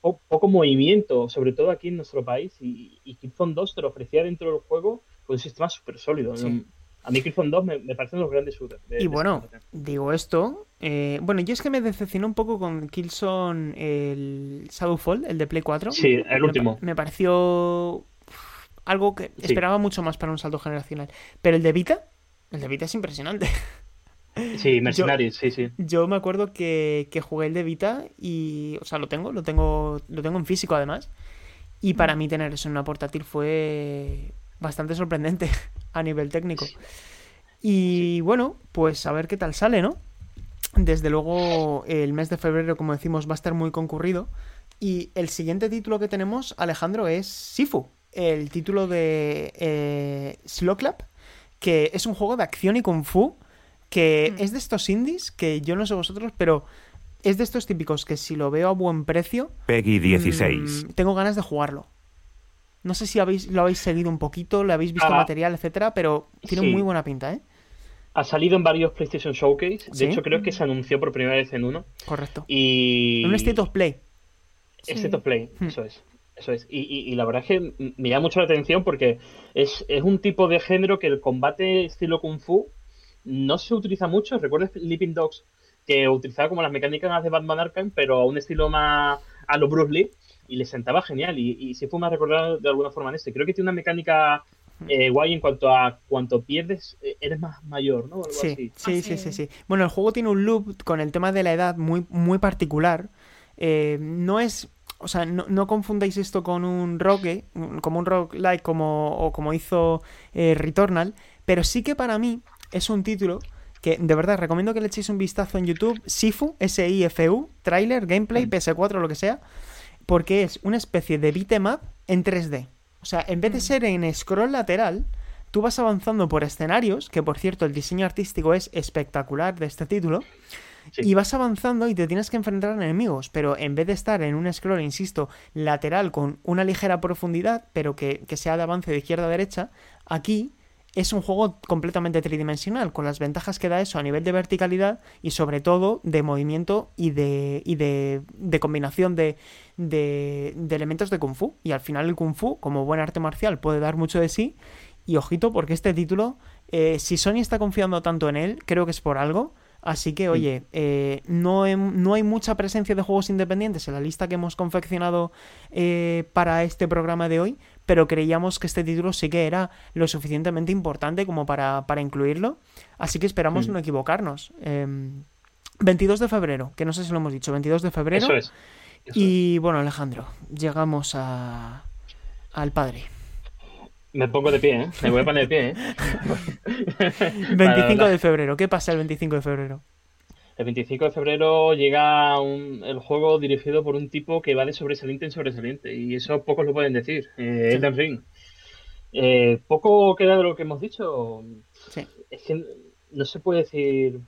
poco movimiento, sobre todo aquí en nuestro país, y, y Killzone 2 te lo ofrecía dentro del juego con un sistema súper sólido. A mí Killzone 2 me, me parecen los grandes shooters. y bueno, digo esto. Eh, bueno, yo es que me decepcionó un poco con Killzone el Shadowfall, el de Play 4. Sí, el último. Me, pareció algo que esperaba mucho más para un salto generacional. Pero el de Vita, el de Vita es impresionante. Sí, Mercenaries, sí, sí. Yo me acuerdo que, que, jugué el de Vita y, o sea, lo tengo, lo tengo, lo tengo en físico además. Y para mm. mí tener eso en una portátil fue bastante sorprendente a nivel técnico. Y bueno, pues a ver qué tal sale, ¿no? Desde luego el mes de febrero, como decimos, va a estar muy concurrido. Y el siguiente título que tenemos, Alejandro, es Sifu, el título de eh, Slow Club, que es un juego de acción y kung fu, que mm. es de estos indies, que yo no sé vosotros, pero es de estos típicos que si lo veo a buen precio... Peggy 16. Mm, tengo ganas de jugarlo. No sé si habéis, lo habéis seguido un poquito, le habéis visto ah, material, etcétera, pero tiene muy buena pinta, ¿eh? Ha salido en varios PlayStation Showcase. De hecho, creo que se anunció por primera vez en uno. Correcto. Y. Un State of Play. State of Play, hmm. eso es. Eso es. Y, la verdad es que me llama mucho la atención porque es, un tipo de género que el combate estilo Kung Fu no se utiliza mucho. Recuerdo Sleeping Dogs que utilizaba como las mecánicas de Batman Arkham, pero a un estilo más a lo Bruce Lee y le sentaba genial. Y, y si fue más recordado de alguna forma en este. Creo que tiene una mecánica eh, guay en cuanto a cuanto pierdes, eh, eres más mayor, ¿no? sí, sí, sí, sí, sí. Bueno, el juego tiene un loop con el tema de la edad muy, muy particular. Eh, no es. O sea, no, no, confundáis esto con un rogue, como un rock like como, o como hizo Returnal, pero sí que para mí es un título que de verdad recomiendo que le echéis un vistazo en YouTube, Sifu, S-I-F-U, trailer, gameplay, mm. PS4, lo que sea, porque es una especie de beatmap en 3D. O sea, en vez de mm. ser en scroll lateral, tú vas avanzando por escenarios, que por cierto el diseño artístico es espectacular de este título, Y vas avanzando y te tienes que enfrentar a enemigos, pero en vez de estar en un scroll, insisto, lateral con una ligera profundidad, pero que, que sea de avance de izquierda a derecha, aquí es un juego completamente tridimensional, con las ventajas que da eso a nivel de verticalidad y sobre todo de movimiento y de, y de, de combinación de, de, de, elementos de kung fu. Y al final el kung fu, como buen arte marcial, puede dar mucho de sí. Y ojito, porque este título, eh, si Sony está confiando tanto en él, creo que es por algo. Así que, oye, eh, no, he, no, hay mucha presencia de juegos independientes en la lista que hemos confeccionado eh, para este programa de hoy, pero creíamos que este título sí que era lo suficientemente importante como para, para incluirlo. Así que esperamos mm. no equivocarnos. 22 em, de febrero, que no sé si lo hemos dicho, 22 de febrero. Eso es. y bueno, Alejandro, llegamos a, al padre. Me pongo de pie, ¿eh? Me voy a poner de pie, ¿eh? 25 de febrero. ¿Qué pasa el 25 de febrero? El 25 de febrero llega el juego dirigido por un tipo que va de sobresaliente en sobresaliente. Y eso pocos lo pueden decir. Eh, Elden Ring. Eh, poco queda de lo que hemos dicho. Sí. Es que no se puede decir.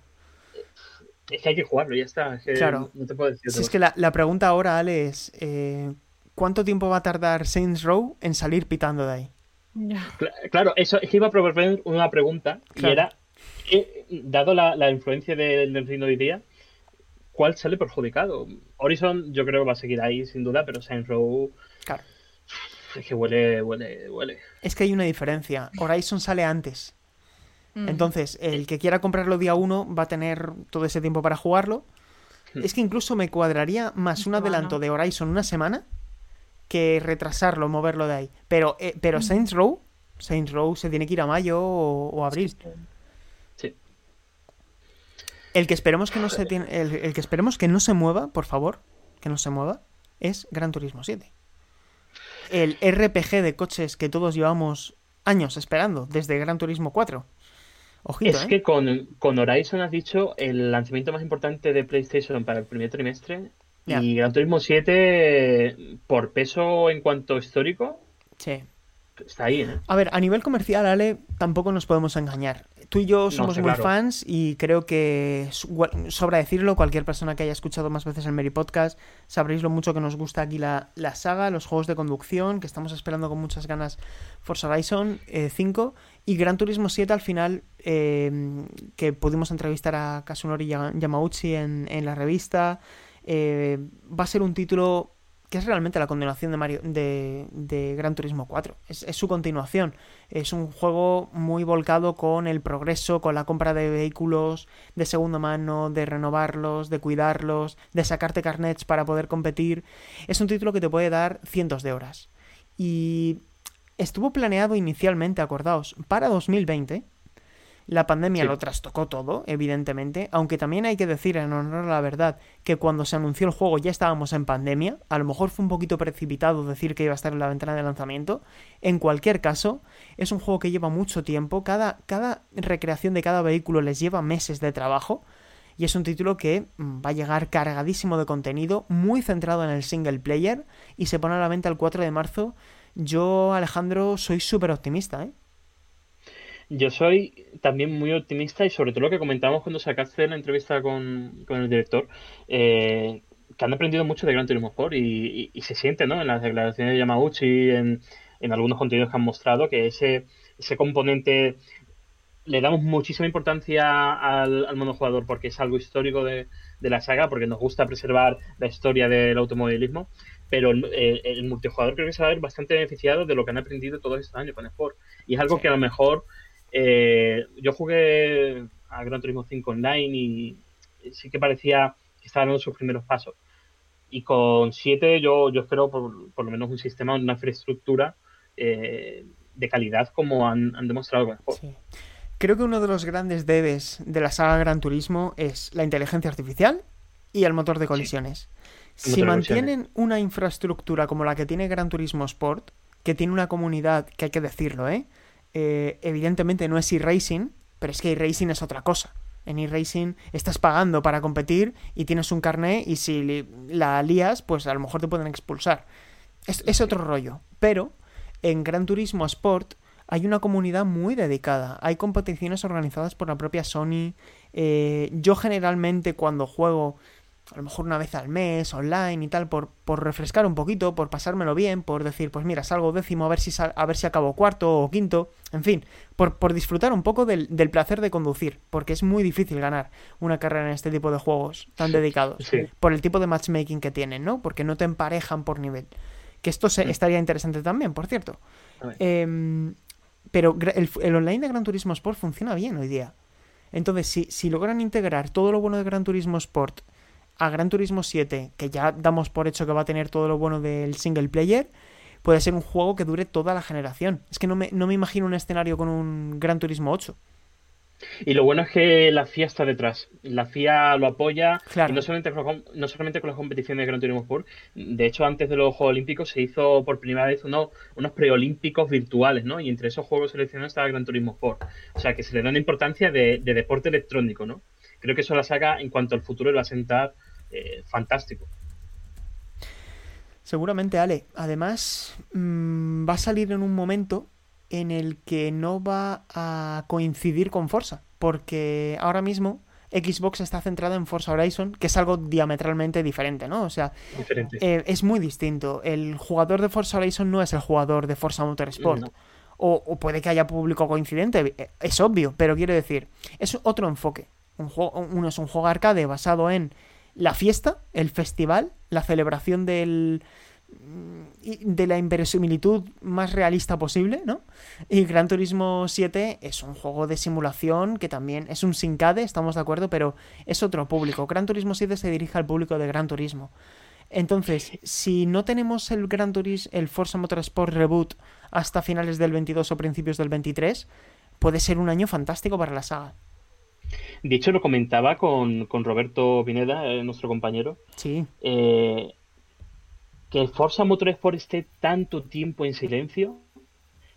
Es que hay que jugarlo, ya está. claro. No te puedo decir. es que la, pregunta ahora, Ale, es: eh, ¿cuánto tiempo va a tardar Saints Row en salir pitando de ahí? Claro, eso es que iba a proponer una pregunta y era dado la, influencia del, del hoy día, ¿cuál sale perjudicado? Horizon yo creo que va a seguir ahí sin duda, pero Saints Row... Claro. Es que huele, huele, huele. Es que hay una diferencia. Horizon sale antes. Mm. Entonces, el que quiera comprarlo día uno va a tener todo ese tiempo para jugarlo. Hmm. Es que incluso me cuadraría más un adelanto de Horizon una semana que retrasarlo, moverlo de ahí. Pero, eh, pero mm. Saints Row, Saints Row se tiene que ir a mayo o, abril. El que esperemos que no se tiene, el, que esperemos que no se mueva, por favor, que no se mueva, es Gran Turismo 7. El RPG de coches que todos llevamos años esperando, desde Gran Turismo 4. Ojito, es ¿eh? que con, con, Horizon has dicho el lanzamiento más importante de PlayStation para el primer trimestre. Y Gran Turismo 7, por peso en cuanto histórico, sí. está ahí. ¿eh? A ver, a nivel comercial, Ale, tampoco nos podemos engañar tú y yo somos muy fans y creo que sobra decirlo, cualquier persona que haya escuchado más veces el Mary Podcast sabréis lo mucho que nos gusta aquí la, saga, los juegos de conducción, que estamos esperando con muchas ganas Forza Horizon 5 eh, y Gran Turismo 7 al final, eh, que pudimos entrevistar a Kasunori Yamauchi en, en la revista, eh, va a ser un título que es realmente la continuación de, Mario, de, Gran Turismo 4. Es, su continuación. Es un juego muy volcado con el progreso, con la compra de vehículos de segunda mano, de renovarlos, de cuidarlos, de sacarte carnets para poder competir. Es un título que te puede dar cientos de horas. Y estuvo planeado inicialmente, acordaos, para 2020 la pandemia lo trastocó todo, evidentemente, aunque también hay que decir, en honor a la verdad, que cuando se anunció el juego ya estábamos en pandemia, a lo mejor fue un poquito precipitado decir que iba a estar en la ventana de lanzamiento. En cualquier caso, es un juego que lleva mucho tiempo, cada, cada recreación de cada vehículo les lleva meses de trabajo, y es un título que mm, va a llegar cargadísimo de contenido, muy centrado en el single player, y se pone a la venta el 4 de marzo. Yo, Alejandro, soy súper optimista, ¿eh? Yo soy también muy optimista y sobre todo lo que comentamos cuando sacaste la entrevista con, el director, eh, que han aprendido mucho de Gran Turismo Sport y, se siente ¿no? en las declaraciones de Yamauchi, en, en algunos contenidos que han mostrado, que ese, ese componente le damos muchísima importancia al, al monojugador porque es algo histórico de, la saga, porque nos gusta preservar la historia del automovilismo, pero el, el, multijugador creo que se va a ver bastante beneficiado de lo que han aprendido todos estos años con Sport. Y es algo que a lo mejor eh, yo jugué a Gran Turismo 5 online y sí que parecía que estaba dando sus primeros pasos. Y con 7 yo, yo espero por, por, lo menos un sistema, una infraestructura eh, de calidad como han, demostrado con el Creo que uno de los grandes debes de la saga Gran Turismo es la inteligencia artificial y el motor de colisiones. Si mantienen una infraestructura como la que tiene Gran Turismo Sport, que tiene una comunidad, que hay que decirlo, ¿eh? Eh, evidentemente no es e-racing, pero es que e-racing es otra cosa. En e-racing estás pagando para competir y tienes un carné y si la lías, pues a lo mejor te pueden expulsar. Es, es otro rollo. Pero en Gran Turismo Sport hay una comunidad muy dedicada. Hay competiciones organizadas por la propia Sony. Eh, yo generalmente cuando juego a lo mejor una vez al mes, online y tal, por, por refrescar un poquito, por pasármelo bien, por decir, pues mira, salgo décimo a ver si, a ver si acabo cuarto o quinto, en fin, por, por disfrutar un poco del, placer de conducir, porque es muy difícil ganar una carrera en este tipo de juegos tan dedicados, por el tipo de matchmaking que tienen, ¿no? Porque no te emparejan por nivel. Que esto se, estaría interesante también, por cierto. Em, pero el, el online de Gran Turismo Sport funciona bien hoy día. Entonces, si, si logran integrar todo lo bueno de Gran Turismo Sport a Gran Turismo 7, que ya damos por hecho que va a tener todo lo bueno del single player, puede ser un juego que dure toda la generación. Es que no me, no me imagino un escenario con un Gran Turismo 8. Y lo bueno es que la FIA está detrás. La FIA lo apoya. Y no solamente, con, no solamente con las competiciones de Gran Turismo Sport. De hecho, antes de los Juegos Olímpicos se hizo por primera vez unos, unos preolímpicos virtuales, ¿no? Y entre esos juegos seleccionados estaba Gran Turismo Sport. O sea, que se le da una importancia de, de deporte electrónico, ¿no? Creo que eso la saca en cuanto al futuro va a sentar eh, fantástico. Seguramente, Ale. Además, mm, va a salir en un momento en el que no va a coincidir con Forza, porque ahora mismo Xbox está centrada en Forza Horizon, que es algo diametralmente diferente, ¿no? O sea, eh, es muy distinto. El jugador de Forza Horizon no es el jugador de Forza Motorsport. O, o, puede que haya público coincidente, eh, es obvio, pero quiero decir, es otro enfoque. Un juego, uno es un juego arcade basado en la fiesta, el festival, la celebración del de la inverosimilitud más realista posible, ¿no? Y Gran Turismo 7 es un juego de simulación que también es un sincade, estamos de acuerdo, pero es otro público. Gran Turismo 7 se dirige al público de Gran Turismo. Entonces, si no tenemos el Gran Turismo, el Forza Motorsport Reboot hasta finales del 22 o principios del 23, puede ser un año fantástico para la saga. De hecho, lo comentaba con, Roberto Pineda, eh, nuestro compañero. Sí. Eh, que el Forza Motorsport esté tanto tiempo en silencio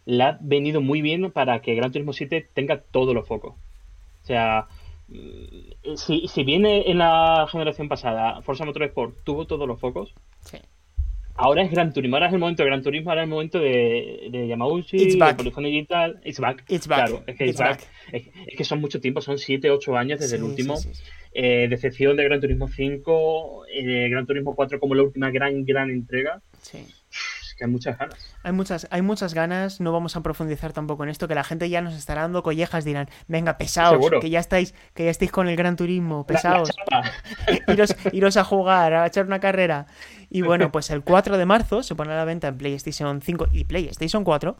le ha venido muy bien para que Gran Turismo 7 tenga todos los focos. O sea, mm, si, si viene en la generación pasada Forza Motorsport tuvo todos los focos, sí. Ahora es Gran Turismo, ahora es el momento de Gran Turismo, ahora es el momento de, de Yamauchi, de Polyphony Digital. It's back. It's back. Claro, es que, it's back. Es, que son mucho tiempo, son 7, 8 años desde el último. Eh, decepción de Gran Turismo 5, eh, Gran Turismo 4 como la última gran, gran entrega. Sí hay muchas ganas. Hay muchas, hay muchas ganas, no vamos a profundizar tampoco en esto, que la gente ya nos estará dando collejas, dirán, venga, pesados, que ya estáis, que ya estáis con el Gran Turismo, pesados. iros, a jugar, a echar una carrera. Y bueno, pues el 4 de marzo se pone a la venta en PlayStation 5 y PlayStation 4,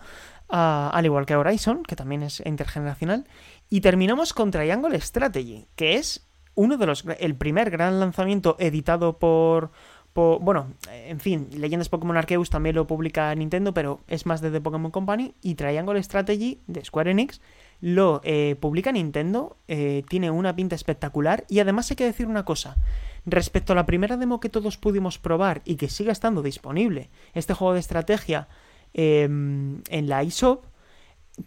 ah, al igual que Horizon, que también es intergeneracional. Y terminamos con Triangle Strategy, que es uno de los el primer gran lanzamiento editado por bueno, en fin, Leyendas Pokémon Arceus también lo publica Nintendo, pero es más de The Pokémon Company. Y Triangle Strategy de Square Enix lo eh, publica Nintendo, eh, tiene una pinta espectacular. Y además hay que decir una cosa. Respecto a la primera demo que todos pudimos probar y que sigue estando disponible, este juego de estrategia em, en la eShop,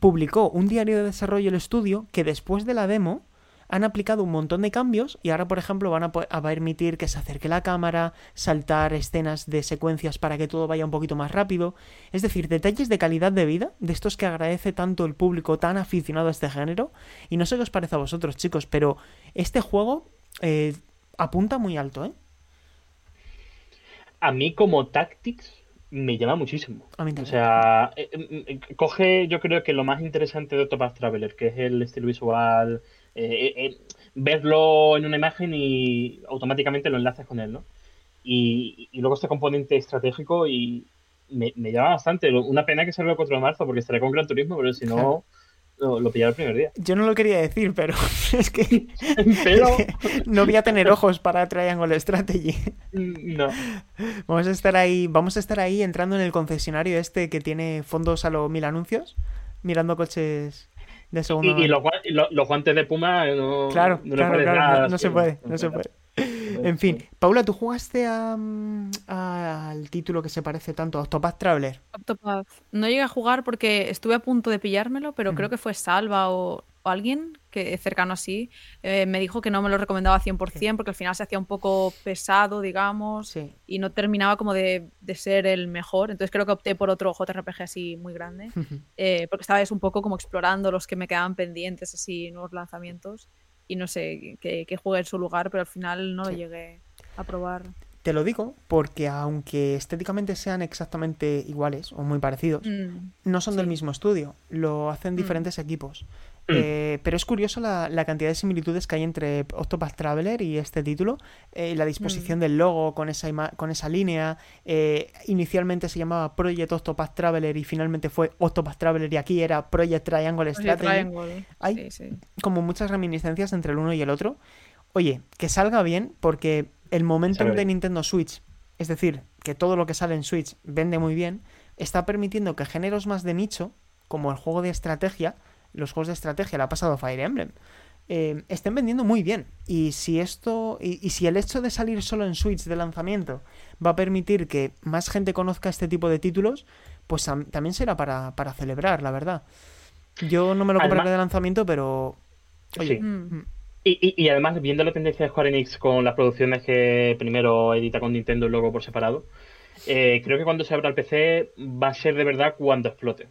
publicó un diario de desarrollo el estudio que después de la demo han aplicado un montón de cambios y ahora, por ejemplo, van a, permitir que se acerque la cámara, saltar escenas de secuencias para que todo vaya un poquito más rápido. Es decir, detalles de calidad de vida, de estos que agradece tanto el público tan aficionado a este género. Y no sé qué os parece a vosotros, chicos, pero este juego eh, apunta muy alto, ¿eh? A mí como Tactics me llama muchísimo. A mí o sea, eh, eh, coge yo creo que lo más interesante de Octopath Traveler, que es el estilo visual, eh, eh, verlo en una imagen y automáticamente lo enlaces con él, ¿no? Y, luego este componente estratégico y me, llama bastante. Una pena que salga el 4 de marzo porque estaré con Gran Turismo, pero si no, lo, lo pillaré el primer día. Yo no lo quería decir, pero es que pero... no voy a tener ojos para Triangle Strategy. No. Vamos a estar ahí, vamos a estar ahí entrando en el concesionario este que tiene fondos a los mil anuncios, mirando coches y, los, guantes de Puma no, claro, no, se puede, no se puede. En fin, Paula, ¿tú jugaste al título que se parece tanto a Octopath Traveler? Octopath. No llegué a jugar porque estuve a punto de pillármelo, pero creo que fue Salva o, alguien que cercano así, eh, me dijo que no me lo recomendaba 100% porque al final se hacía un poco pesado, digamos, y no terminaba como de, ser el mejor. Entonces creo que opté por otro JRPG así muy grande, eh, porque estaba vez un poco como explorando los que me quedaban pendientes, así, nuevos lanzamientos, y no sé, que, que jugué en su lugar, pero al final no lo llegué a probar. Te lo digo porque aunque estéticamente sean exactamente iguales o muy parecidos, mm, no son del mismo estudio, lo hacen mm. diferentes equipos. Mm. Eh, pero es curioso la, cantidad de similitudes que hay entre Octopath Traveler y este título. Eh, la disposición del logo con esa, con esa línea. Eh, inicialmente se llamaba Project Octopath Traveler y finalmente fue Octopath Traveler y aquí era Project Triangle Strategy. Hay como muchas reminiscencias entre el uno y el otro. Oye, que salga bien porque el momentum de Nintendo Switch, es decir, que todo lo que sale en Switch vende muy bien, está permitiendo que géneros más de nicho, como el juego de estrategia, los juegos de estrategia, le ha pasado Fire Emblem, eh, estén vendiendo muy bien. Y si esto. Y, si el hecho de salir solo en Switch de lanzamiento va a permitir que más gente conozca este tipo de títulos, pues también será para, celebrar, la verdad. Yo no me lo compraré de lanzamiento, pero. Oye. Mm. Y, además, viendo la tendencia de Square Enix con las producciones que primero edita con Nintendo y luego por separado, eh, creo que cuando se abra el PC va a ser de verdad cuando explote.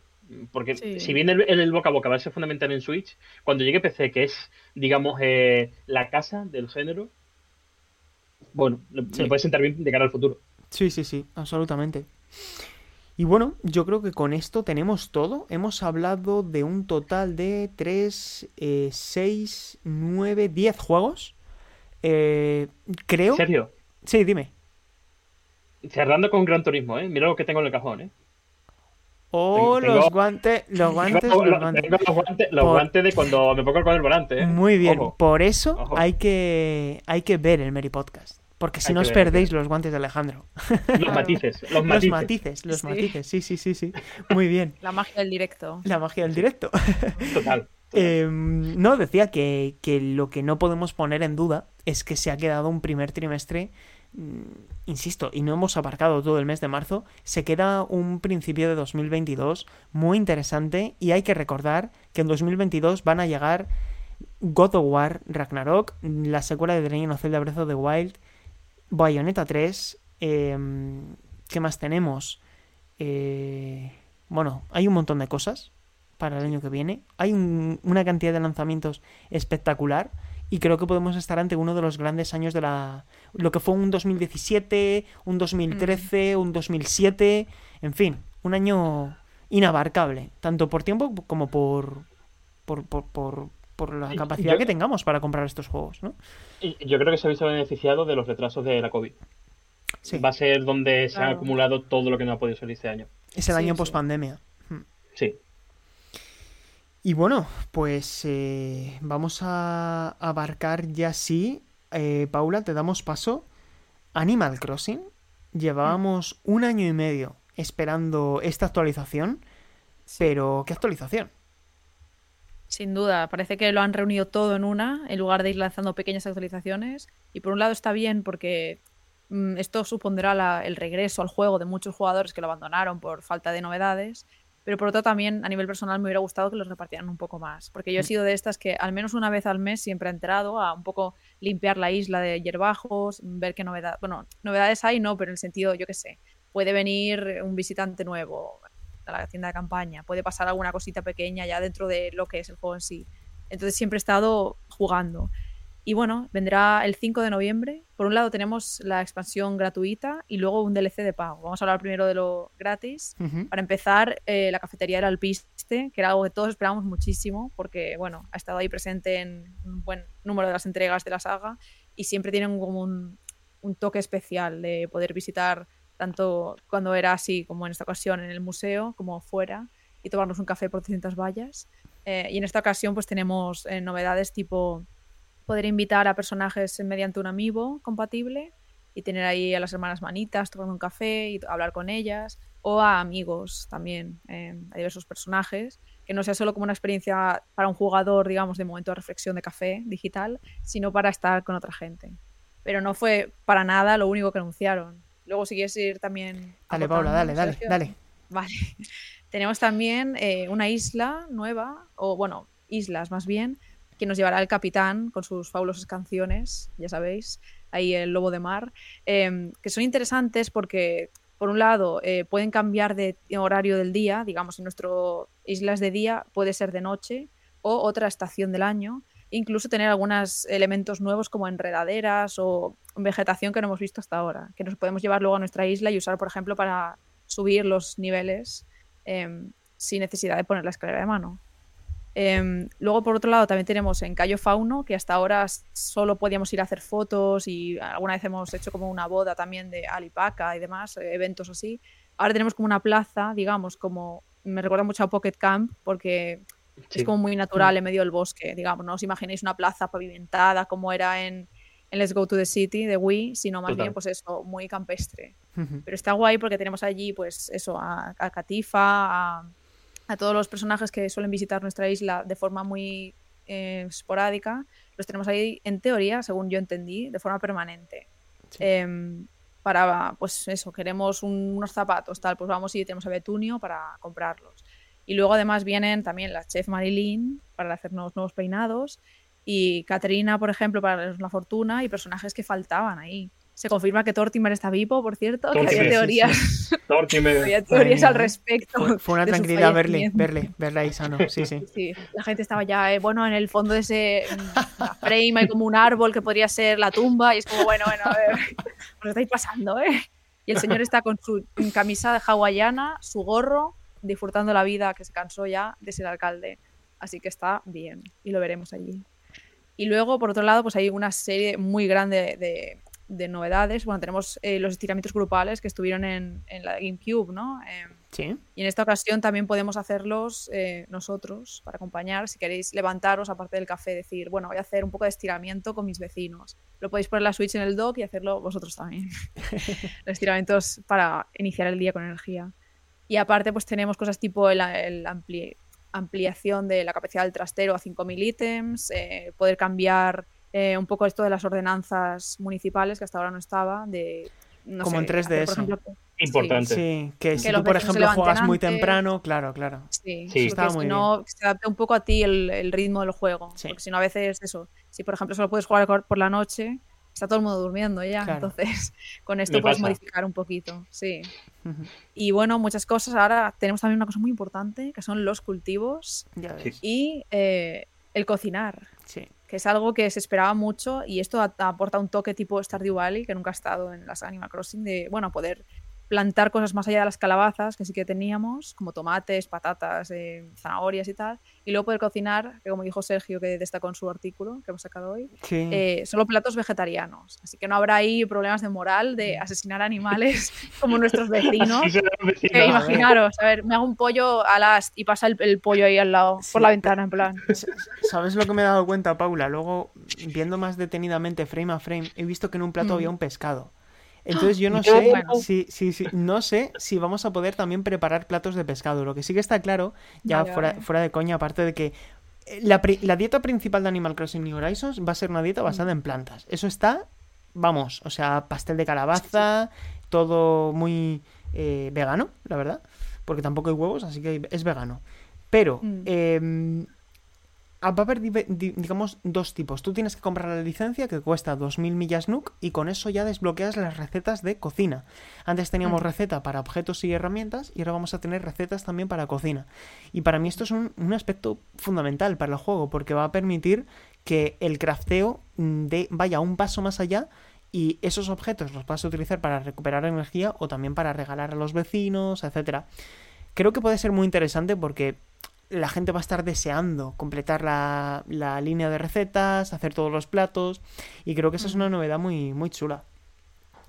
Porque si bien el, boca a boca va a ser fundamental en Switch, cuando llegue PC, que es, digamos, eh, la casa del género, bueno, se puede sentar bien de cara al futuro. Sí, sí, sí, absolutamente. Y bueno, yo creo que con esto tenemos todo. Hemos hablado de un total de 3, 6, 9, 10 juegos. Eh, creo. ¿En serio? Sí, dime. Cerrando con Gran Turismo, ¿eh? Mira lo que tengo en el cajón, ¿eh? Oh, los guantes, los guantes, los, guantes. los guantes, de cuando me pongo con el volante. ¿eh? Muy bien, por eso hay que hay que ver el Mary Podcast. Porque si no os perdéis los guantes de Alejandro. Los matices, los matices. Los matices, sí. sí, sí, sí, Muy bien. La magia del directo. La magia del directo. Total. Em, no, decía que, lo que no podemos poner en duda es que se ha quedado un primer trimestre, insisto, y no hemos aparcado todo el mes de marzo, se queda un principio de 2022 muy interesante y hay que recordar que en 2022 van a llegar God of War, Ragnarok, la secuela de The Legend of Zelda Breath of the Wild, Bayonetta 3. Em, ¿Qué más tenemos? Eh, bueno, hay un montón de cosas para el año que viene. Hay una cantidad de lanzamientos espectacular. Y creo que podemos estar ante uno de los grandes años de la. Lo que fue un 2017, un 2013, mm. un 2007. En fin, un año inabarcable. Tanto por tiempo como por. por, por, por la capacidad que tengamos para comprar estos juegos, ¿no? Yo creo que se ha visto beneficiado de los retrasos de la COVID. Va a ser donde se ha acumulado todo lo que no ha podido salir este año. Es el año post pandemia. Hmm. Sí. Y bueno, pues eh, vamos a abarcar ya sí. Eh, Paula, te damos paso. Animal Crossing. Llevábamos un año y medio esperando esta actualización. Pero, ¿qué actualización? Sin duda, parece que lo han reunido todo en una, en lugar de ir lanzando pequeñas actualizaciones. Y por un lado está bien porque mm, esto supondrá el regreso al juego de muchos jugadores que lo abandonaron por falta de novedades. Pero por otro también, a nivel personal, me hubiera gustado que los repartieran un poco más. Porque yo he mm. sido de estas que al menos una vez al mes siempre he entrado a un poco limpiar la isla de hierbajos, ver qué novedades... Bueno, novedades hay, no, pero en el sentido, yo qué sé, puede venir un visitante nuevo, a la tienda de campaña, puede pasar alguna cosita pequeña ya dentro de lo que es el juego en sí. Entonces siempre he estado jugando. Y bueno, vendrá el 5 de noviembre. Por un lado tenemos la expansión gratuita y luego un DLC de pago. Vamos a hablar primero de lo gratis. Para empezar, eh, la cafetería del Alpiste, que era algo que todos esperábamos muchísimo, porque bueno, ha estado ahí presente en un buen número de las entregas de la saga y siempre tienen como un, un toque especial de poder visitar tanto cuando era así como en esta ocasión en el museo, como fuera, y tomarnos un café por 300 vallas. Eh, y en esta ocasión pues tenemos eh, novedades tipo poder invitar a personajes mediante un amiibo compatible y tener ahí a las hermanas manitas tomando un café y hablar con ellas, o a amigos también, eh, a diversos personajes, que no sea solo como una experiencia para un jugador, digamos, de momento de reflexión de café digital, sino para estar con otra gente. Pero no fue para nada lo único que anunciaron. Luego, si quieres ir también. Dale, Paula, dale, dale, dale. Vale. Tenemos también eh, una isla nueva, o bueno, islas más bien, que nos llevará el capitán con sus fabulosas canciones, ya sabéis, ahí el lobo de mar, em, que son interesantes porque, por un lado, eh, pueden cambiar de horario del día, digamos, en nuestro isla es de día, puede ser de noche o otra estación del año, incluso tener algunos elementos nuevos como enredaderas o vegetación que no hemos visto hasta ahora, que nos podemos llevar luego a nuestra isla y usar, por ejemplo, para subir los niveles em, sin necesidad de poner la escalera de mano. Em, luego, por otro lado, también tenemos en Cayo Fauno, que hasta ahora solo podíamos ir a hacer fotos y alguna vez hemos hecho como una boda también de alipaca y demás, eh, eventos así. Ahora tenemos como una plaza, digamos, como me recuerda mucho a Pocket Camp, porque es como muy natural en medio del bosque, digamos. No os imaginéis una plaza pavimentada como era en, Let's Go to the City de Wii, sino más bien, pues eso, muy campestre. Pero está guay porque tenemos allí, pues eso, a, a Catifa, a a todos los personajes que suelen visitar nuestra isla de forma muy eh, esporádica, los tenemos ahí en teoría, según yo entendí, de forma permanente. Em, para, pues eso, queremos unos zapatos, tal, pues vamos y tenemos a Betunio para comprarlos. Y luego además vienen también la chef Marilyn para hacernos nuevos peinados y Caterina, por ejemplo, para darnos la fortuna y personajes que faltaban ahí. Se confirma que Tortimer está vivo, por cierto, que había teorías, había teorías al respecto. Fue, una tranquilidad verle, verle, verle ahí sano, sí, sí. sí la gente estaba ya, eh, bueno, en el fondo de ese frame hay como un árbol que podría ser la tumba y es como, bueno, bueno, a ver, os estáis pasando, ¿eh? Y el señor está con su camisa de hawaiana, su gorro, disfrutando la vida que se cansó ya de ser alcalde. Así que está bien y lo veremos allí. Y luego, por otro lado, pues hay una serie muy grande de de novedades. Bueno, tenemos eh, los estiramientos grupales que estuvieron en, la GameCube, ¿no? Em, sí. Y en esta ocasión también podemos hacerlos eh, nosotros para acompañar. Si queréis levantaros, aparte del café, decir, bueno, voy a hacer un poco de estiramiento con mis vecinos. Lo podéis poner la Switch en el dock y hacerlo vosotros también. los estiramientos para iniciar el día con energía. Y aparte, pues tenemos cosas tipo el, ampliación de la capacidad del trastero a 5.000 ítems, eh, poder cambiar eh, un poco esto de las ordenanzas municipales que hasta ahora no estaba, de... Como en 3DS. Importante. Sí, que si tú, por ejemplo, juegas muy temprano, claro, claro. Sí, sí. Está muy no, se adapte un poco a ti el, ritmo del juego. Porque si no, a veces eso, si por ejemplo solo puedes jugar por la noche, está todo el mundo durmiendo ya. Entonces, con esto puedes modificar un poquito. Sí. Y bueno, muchas cosas. Ahora tenemos también una cosa muy importante, que son los cultivos y eh, el cocinar. Sí que es algo que se esperaba mucho y esto aporta un toque tipo Stardew Valley que nunca ha estado en las Animal Crossing de, bueno, poder plantar cosas más allá de las calabazas, que sí que teníamos, como tomates, patatas, eh, zanahorias y tal, y luego poder cocinar, que como dijo Sergio, que destacó en su artículo que hemos sacado hoy, eh, solo platos vegetarianos. Así que no habrá ahí problemas de moral de asesinar animales como nuestros vecinos. imaginaros, a ver, me hago un pollo a las y pasa el, pollo ahí al lado, por la ventana, en plan. ¿Sabes lo que me he dado cuenta, Paula? Luego, viendo más detenidamente frame a frame, he visto que en un plato había mm. un pescado. Entonces yo no sé si, no sé si vamos a poder también preparar platos de pescado. Lo que sí que está claro, ya fuera, fuera de coña, aparte de que eh, la, dieta principal de Animal Crossing New Horizons va a ser una dieta mm. basada en plantas. Eso está, vamos, o sea, pastel de calabaza, todo muy eh, vegano, la verdad, porque tampoco hay huevos, así que es vegano. Pero mm. Ah, va a haber, digamos, dos tipos. Tú tienes que comprar la licencia que cuesta 2.000 millas NUC y con eso ya desbloqueas las recetas de cocina. Antes teníamos receta para objetos y herramientas y ahora vamos a tener recetas también para cocina. Y para mí esto es un, aspecto fundamental para el juego porque va a permitir que el crafteo mm, de, vaya un paso más allá y esos objetos los vas a utilizar para recuperar energía o también para regalar a los vecinos, etcétera. Creo que puede ser muy interesante porque la gente va a estar deseando completar la, línea de recetas, hacer todos los platos, y creo que esa es una novedad muy, muy chula.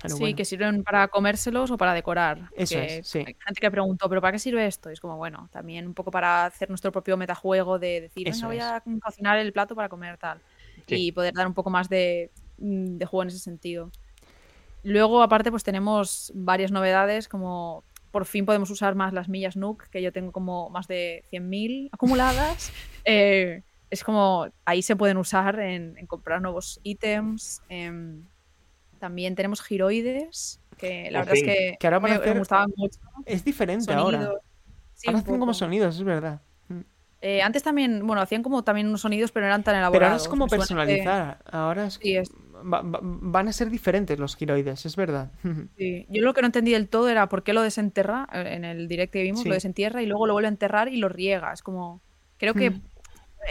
sí, que sirven para comérselos o para decorar. Eso es, sí. Hay gente que preguntó, ¿pero para qué sirve esto? Y es como, bueno, también un poco para hacer nuestro propio metajuego de decir, venga, voy a cocinar el plato para comer tal. Y poder dar un poco más de, de juego en ese sentido. Luego, aparte, pues tenemos varias novedades como por fin podemos usar más las millas Nook, que yo tengo como más de 100.000 acumuladas. Eh, es como ahí se pueden usar en, comprar nuevos ítems. Em, también tenemos giroides, que la verdad es que, ahora me, gustaban mucho. Es diferente ahora. ahora hacen como sonidos, es verdad. Mm. Eh, antes también, bueno, hacían como también unos sonidos, pero no eran tan elaborados. Pero ahora es como que- personalizar. Ahora es, Sí, es- va- va- van a ser diferentes los giroides, es verdad. Sí, Yo lo que no entendí del todo era por qué lo desenterra, eh, en el directo que vimos, Sí. lo desentierra y luego lo vuelve a enterrar y lo riega. Es como, creo que... Mm.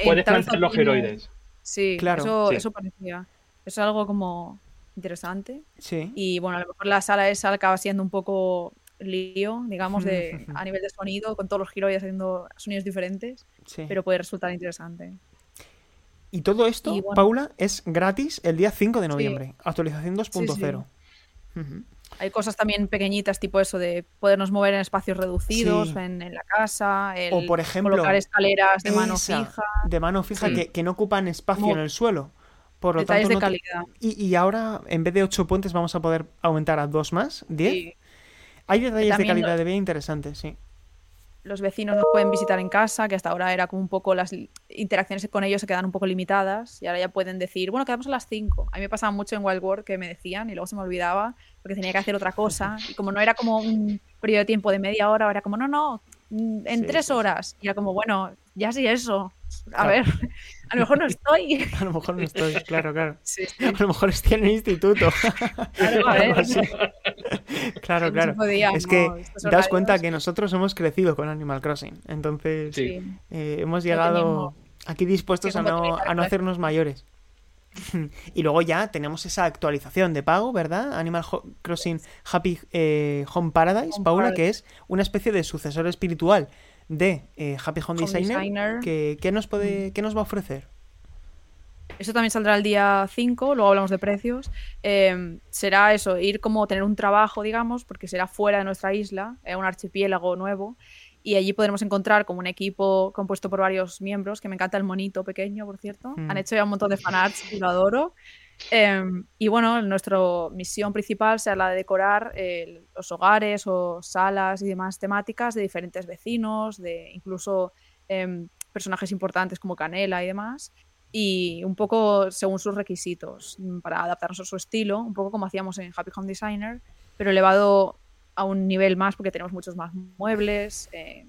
Puedes plantar los geroides. Sí, Claro, eso, sí. eso parecía. Es algo como interesante. Sí. Y bueno, a lo mejor la sala esa acaba siendo un poco lío, digamos, de, a nivel de sonido, con todos los giroides haciendo sonidos diferentes, sí. pero puede resultar interesante. Y todo esto, Y bueno. Paula, es gratis el día 5 de noviembre. Actualización 2.0. Ujú. Hay cosas también pequeñitas, tipo eso de podernos mover en espacios reducidos, Sí. en, en la casa, el O, por ejemplo, colocar escaleras de mano fija, De mano fija Sí. que, que no ocupan espacio Como en el suelo. Por lo detalles tanto, de no te- calidad. y, y ahora, en vez de 8 puentes, vamos a poder aumentar a 2 más, 10. Sí. Hay detalles de calidad de vida interesantes, sí. Los vecinos nos pueden visitar en casa, que hasta ahora era como un poco las interacciones con ellos se quedan un poco limitadas y ahora ya pueden decir, bueno, quedamos a las 5. A mí me pasaba mucho en Wild World que me decían y luego se me olvidaba porque tenía que hacer otra cosa y como no era como un periodo de tiempo de media hora, era como, no, no, mm, en Sí, tres sí. horas. Y era como, bueno, ya sí eso. A Claro. ver, a lo mejor no estoy. A lo mejor no estoy, claro, claro. Sí, sí. A lo mejor estoy en el instituto. Claro, a ver. Claro, claro. podía, Es que daos cuenta que nosotros hemos crecido con Animal Crossing. Entonces, Sí. Eh, hemos llegado aquí dispuestos a no, a no hacernos mayores. Y luego ya tenemos esa actualización de pago, ¿verdad? Animal Ho- Crossing Happy eh, Home Paradise, Home Paula, Paradise. que es una especie de sucesor espiritual de eh, Happy Home, Home Designer. Designer. Que, ¿qué, nos Mm. puede, ¿Qué nos va a ofrecer? Eso también saldrá el día 5, luego hablamos de precios. Eh, será eso, ir como tener un trabajo, digamos, porque será fuera de nuestra isla, eh, un archipiélago nuevo. Y allí podremos encontrar como un equipo compuesto por varios miembros, que me encanta el monito pequeño, por cierto. Mm. Han hecho ya un montón de fanarts y lo adoro. Eh, y bueno, nuestra misión principal será la de decorar eh, los hogares o salas y demás temáticas de diferentes vecinos, de incluso em, personajes importantes como Canela y demás y un poco según sus requisitos mm, para adaptarnos a su estilo, un poco como hacíamos en Happy Home Designer, pero elevado a un nivel más porque tenemos muchos más muebles, eh,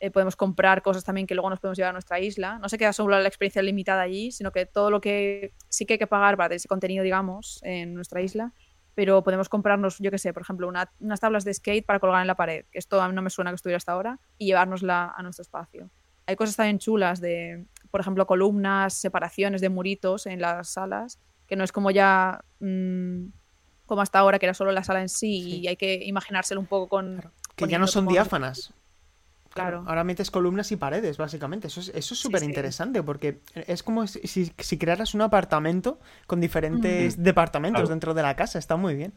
eh, podemos comprar cosas también que luego nos podemos llevar a nuestra isla. No se queda solo la experiencia limitada allí, sino que todo lo que sí que hay que pagar para tener ese contenido, digamos, en nuestra isla, pero podemos comprarnos, yo qué sé, por ejemplo, una- unas tablas de skate para colgar en la pared, que esto a mí no me suena que estuviera hasta ahora, y llevárnosla a nuestro espacio. Hay cosas también chulas de, por ejemplo, columnas, separaciones de muritos en las salas, que no es como ya mm, como hasta ahora, que era solo la sala en sí, Sí. y hay que imaginárselo un poco con... Que ya no son diáfanas. Claro. Ahora metes columnas y paredes, básicamente. Eso es eso es Sí, súper sí. interesante porque es como si, si- crearas un apartamento con diferentes Mm. departamentos Claro. dentro de la casa. Está muy bien.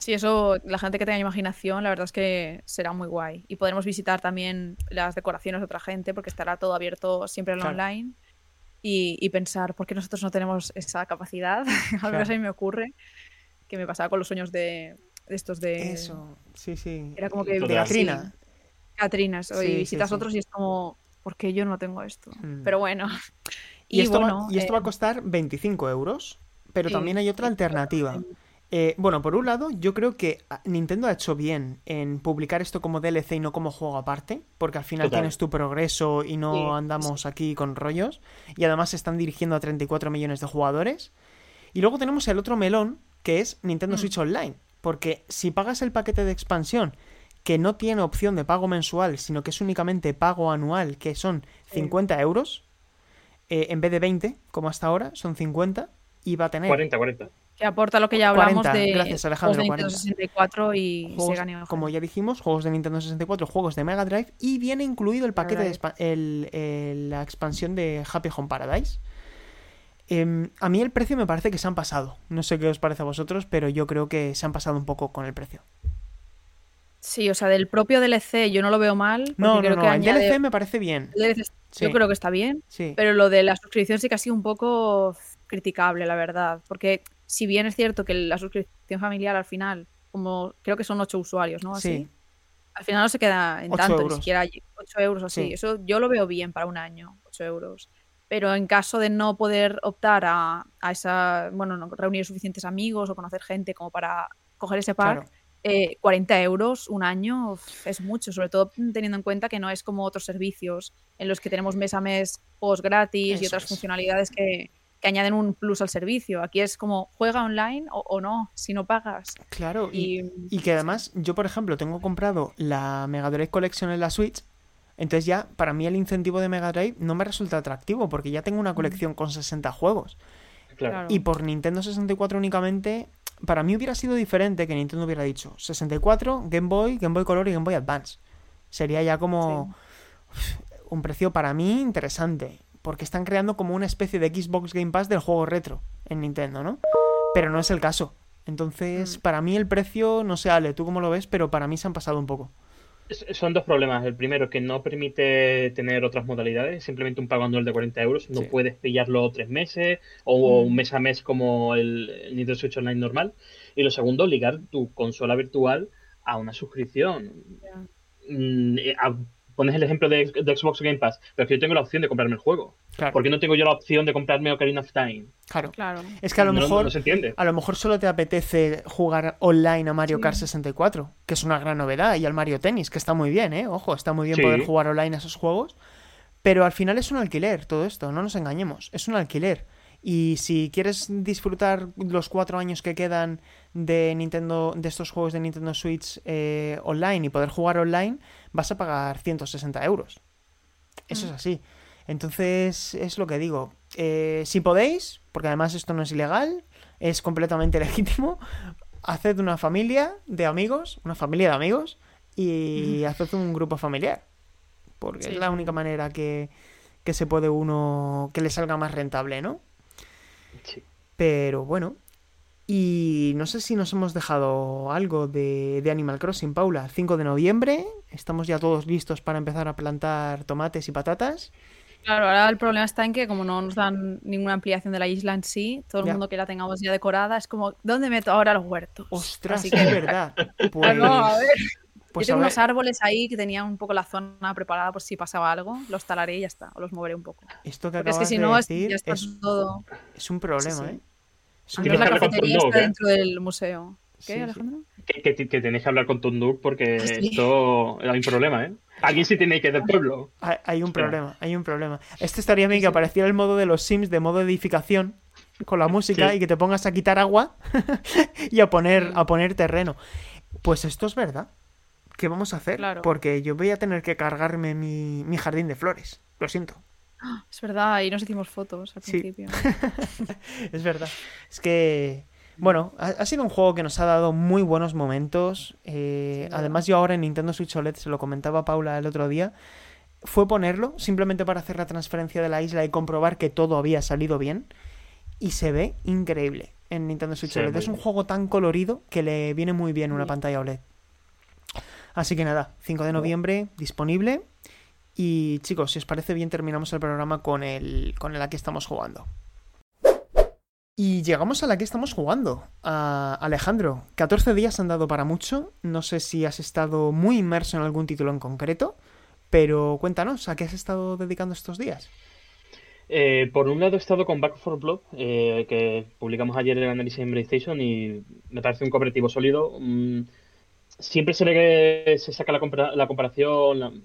Sí, eso, la gente que tenga imaginación, la verdad es que será muy guay. Y podremos visitar también las decoraciones de otra gente, porque estará todo abierto siempre en Claro. online. Y, y pensar, ¿por qué nosotros no tenemos esa capacidad? Al menos Claro. a mí me ocurre, que me pasaba con los sueños de, de estos de Eso, sí, sí. Era como que De Total. Katrina. Catrinas. Sí, y sí, visitas sí. otros y es como, ¿por qué yo no tengo esto? Mm. Pero bueno. Y, esto, bueno, va, y esto eh, va a costar 25 euros. Pero sí, también hay otra sí, alternativa. Eh, bueno, por un lado, yo creo que ah, Nintendo ha hecho bien en publicar esto como DLC y no como juego aparte, porque al final Total. tienes tu progreso y no Sí, andamos aquí con rollos. Y además se están dirigiendo a 34 millones de jugadores. Y luego tenemos el otro melón, que es Nintendo Mm. Switch Online. Porque si pagas el paquete de expansión, que no tiene opción de pago mensual, sino que es únicamente pago anual, que son Sí. 50 euros, eh, en vez de 20, como hasta ahora, son 50, y va a tener 40, 40. Que aporta lo que ya hablamos 40, de gracias, Alejandro, juegos de Nintendo 40. 64 y juegos, Sega como ya dijimos, juegos de Nintendo 64, juegos de Mega Drive, y viene incluido el paquete de el- el- la expansión de Happy Home Paradise. Em, a mí el precio me parece que se han pasado. No sé qué os parece a vosotros, pero yo creo que se han pasado un poco con el precio. Sí, o sea, del propio DLC yo no lo veo mal. No, no, no, que el añade- DLC me parece bien. DLC Sí. Yo creo que está bien, Sí, pero lo de la suscripción sí que ha sido un poco criticable, la verdad. Porque si bien es cierto que la suscripción familiar al final, como creo que son ocho usuarios, ¿no? Así, sí, al final no se queda en tanto, euros. ni siquiera hay 8 euros o así. Sí. Eso yo lo veo bien para un año, 8 euros. Pero en caso de no poder optar a, a esa, bueno, no reunir suficientes amigos o conocer gente como para coger ese pack, claro. 40 euros un año es mucho, sobre todo teniendo en cuenta que no es como otros servicios en los que tenemos mes a mes juegos gratis y otras funcionalidades que, que, añaden un plus al servicio. Aquí es como juega online o, no, si no pagas. Claro, y, y, que además yo, por ejemplo, tengo comprado la Mega Drive Collection en la Switch. Entonces ya, para mí el incentivo de Mega Drive no me resulta atractivo porque ya tengo una colección con 60 juegos. Y por Nintendo 64 únicamente, para mí hubiera sido diferente que Nintendo hubiera dicho 64, Game Boy, Game Boy Color y Game Boy Advance. Sería ya como un precio para mí interesante, porque están creando como una especie de Xbox Game Pass del juego retro en Nintendo, ¿no? Pero no es el caso. Entonces, mm. para mí el precio, no sé, Ale, tú cómo lo ves, pero para mí se han pasado un poco. Son dos problemas. El primero, que no permite tener otras modalidades, simplemente un pago anual de 40 euros. No puedes pillarlo tres meses o un mes a mes como el, Nintendo Switch Online normal. Y lo segundo, ligar tu consola virtual a una suscripción. Mm, eh, pones el ejemplo de, Xbox Game Pass, pero que yo tengo la opción de comprarme el juego. Claro. ¿Por qué no tengo yo la opción de comprarme Ocarina of Time? Claro, claro. Es que a lo mejor a lo mejor solo te apetece jugar online a Mario Kart 64, que es una gran novedad, y al Mario Tennis, que está muy bien, ¿eh? Ojo, está muy bien poder jugar online a esos juegos. Pero al final es un alquiler todo esto, no nos engañemos, es un alquiler. Y si quieres disfrutar los cuatro años que quedan de Nintendo, de estos juegos de Nintendo Switch eh, online y poder jugar online, vas a pagar 160 euros. Eso es mm. así. Entonces, es lo que digo. Eh, si podéis, porque además esto no es ilegal, es completamente legítimo, haced una familia de amigos, una familia de amigos, y haced un grupo familiar. Porque es la única manera que, que se puede uno, que le salga más rentable, ¿no? Pero bueno. Y no sé si nos hemos dejado algo de, Animal Crossing, Paula. 5 de noviembre, estamos ya todos listos para empezar a plantar tomates y patatas. Claro, ahora el problema está en que como no nos dan ninguna ampliación de la isla en sí, todo el mundo que la tengamos ya decorada es como, ¿dónde meto ahora los huertos? Ostras, es verdad. Pues... a ver. Pues Yo tengo unos árboles ahí que tenían un poco la zona preparada por si pasaba algo, los talaré y ya está, o los moveré un poco. Esto que es que si no, decir ya está es, todo... es un problema, ¿eh? Es la cafetería está ¿eh? dentro del museo. ¿Qué, Alejandro? Que, que, tenéis que hablar con Tunduk porque esto hay un problema, ¿eh? Alguien sí tiene que ir del pueblo. Hay, un problema, hay un problema. Esto estaría bien que apareciera el modo de los Sims de modo edificación con la música y que te pongas a quitar agua y a poner, a poner terreno. Pues esto es verdad. ¿qué vamos a hacer? Porque yo voy a tener que cargarme mi, jardín de flores. Lo siento. Es verdad, ahí nos hicimos fotos al principio. es verdad. Es que, bueno, ha, sido un juego que nos ha dado muy buenos momentos. Eh, además, yo ahora en Nintendo Switch OLED, se lo comentaba Paula el otro día, fue ponerlo simplemente para hacer la transferencia de la isla y comprobar que todo había salido bien. Y se ve increíble en Nintendo Switch OLED. Es un juego tan colorido que le viene muy bien una pantalla OLED. Así que nada, 5 de noviembre disponible. Y chicos, si os parece bien, terminamos el programa con el, con el a que estamos jugando. Y llegamos a la que estamos jugando. Alejandro, 14 días han dado para mucho. No sé si has estado muy inmerso en algún título en concreto, pero cuéntanos, ¿a qué has estado dedicando estos días? Eh, por un lado he estado con Back for Blood, eh, que publicamos ayer el análisis en PlayStation y me parece un cooperativo sólido siempre se, le, se saca la, comparación,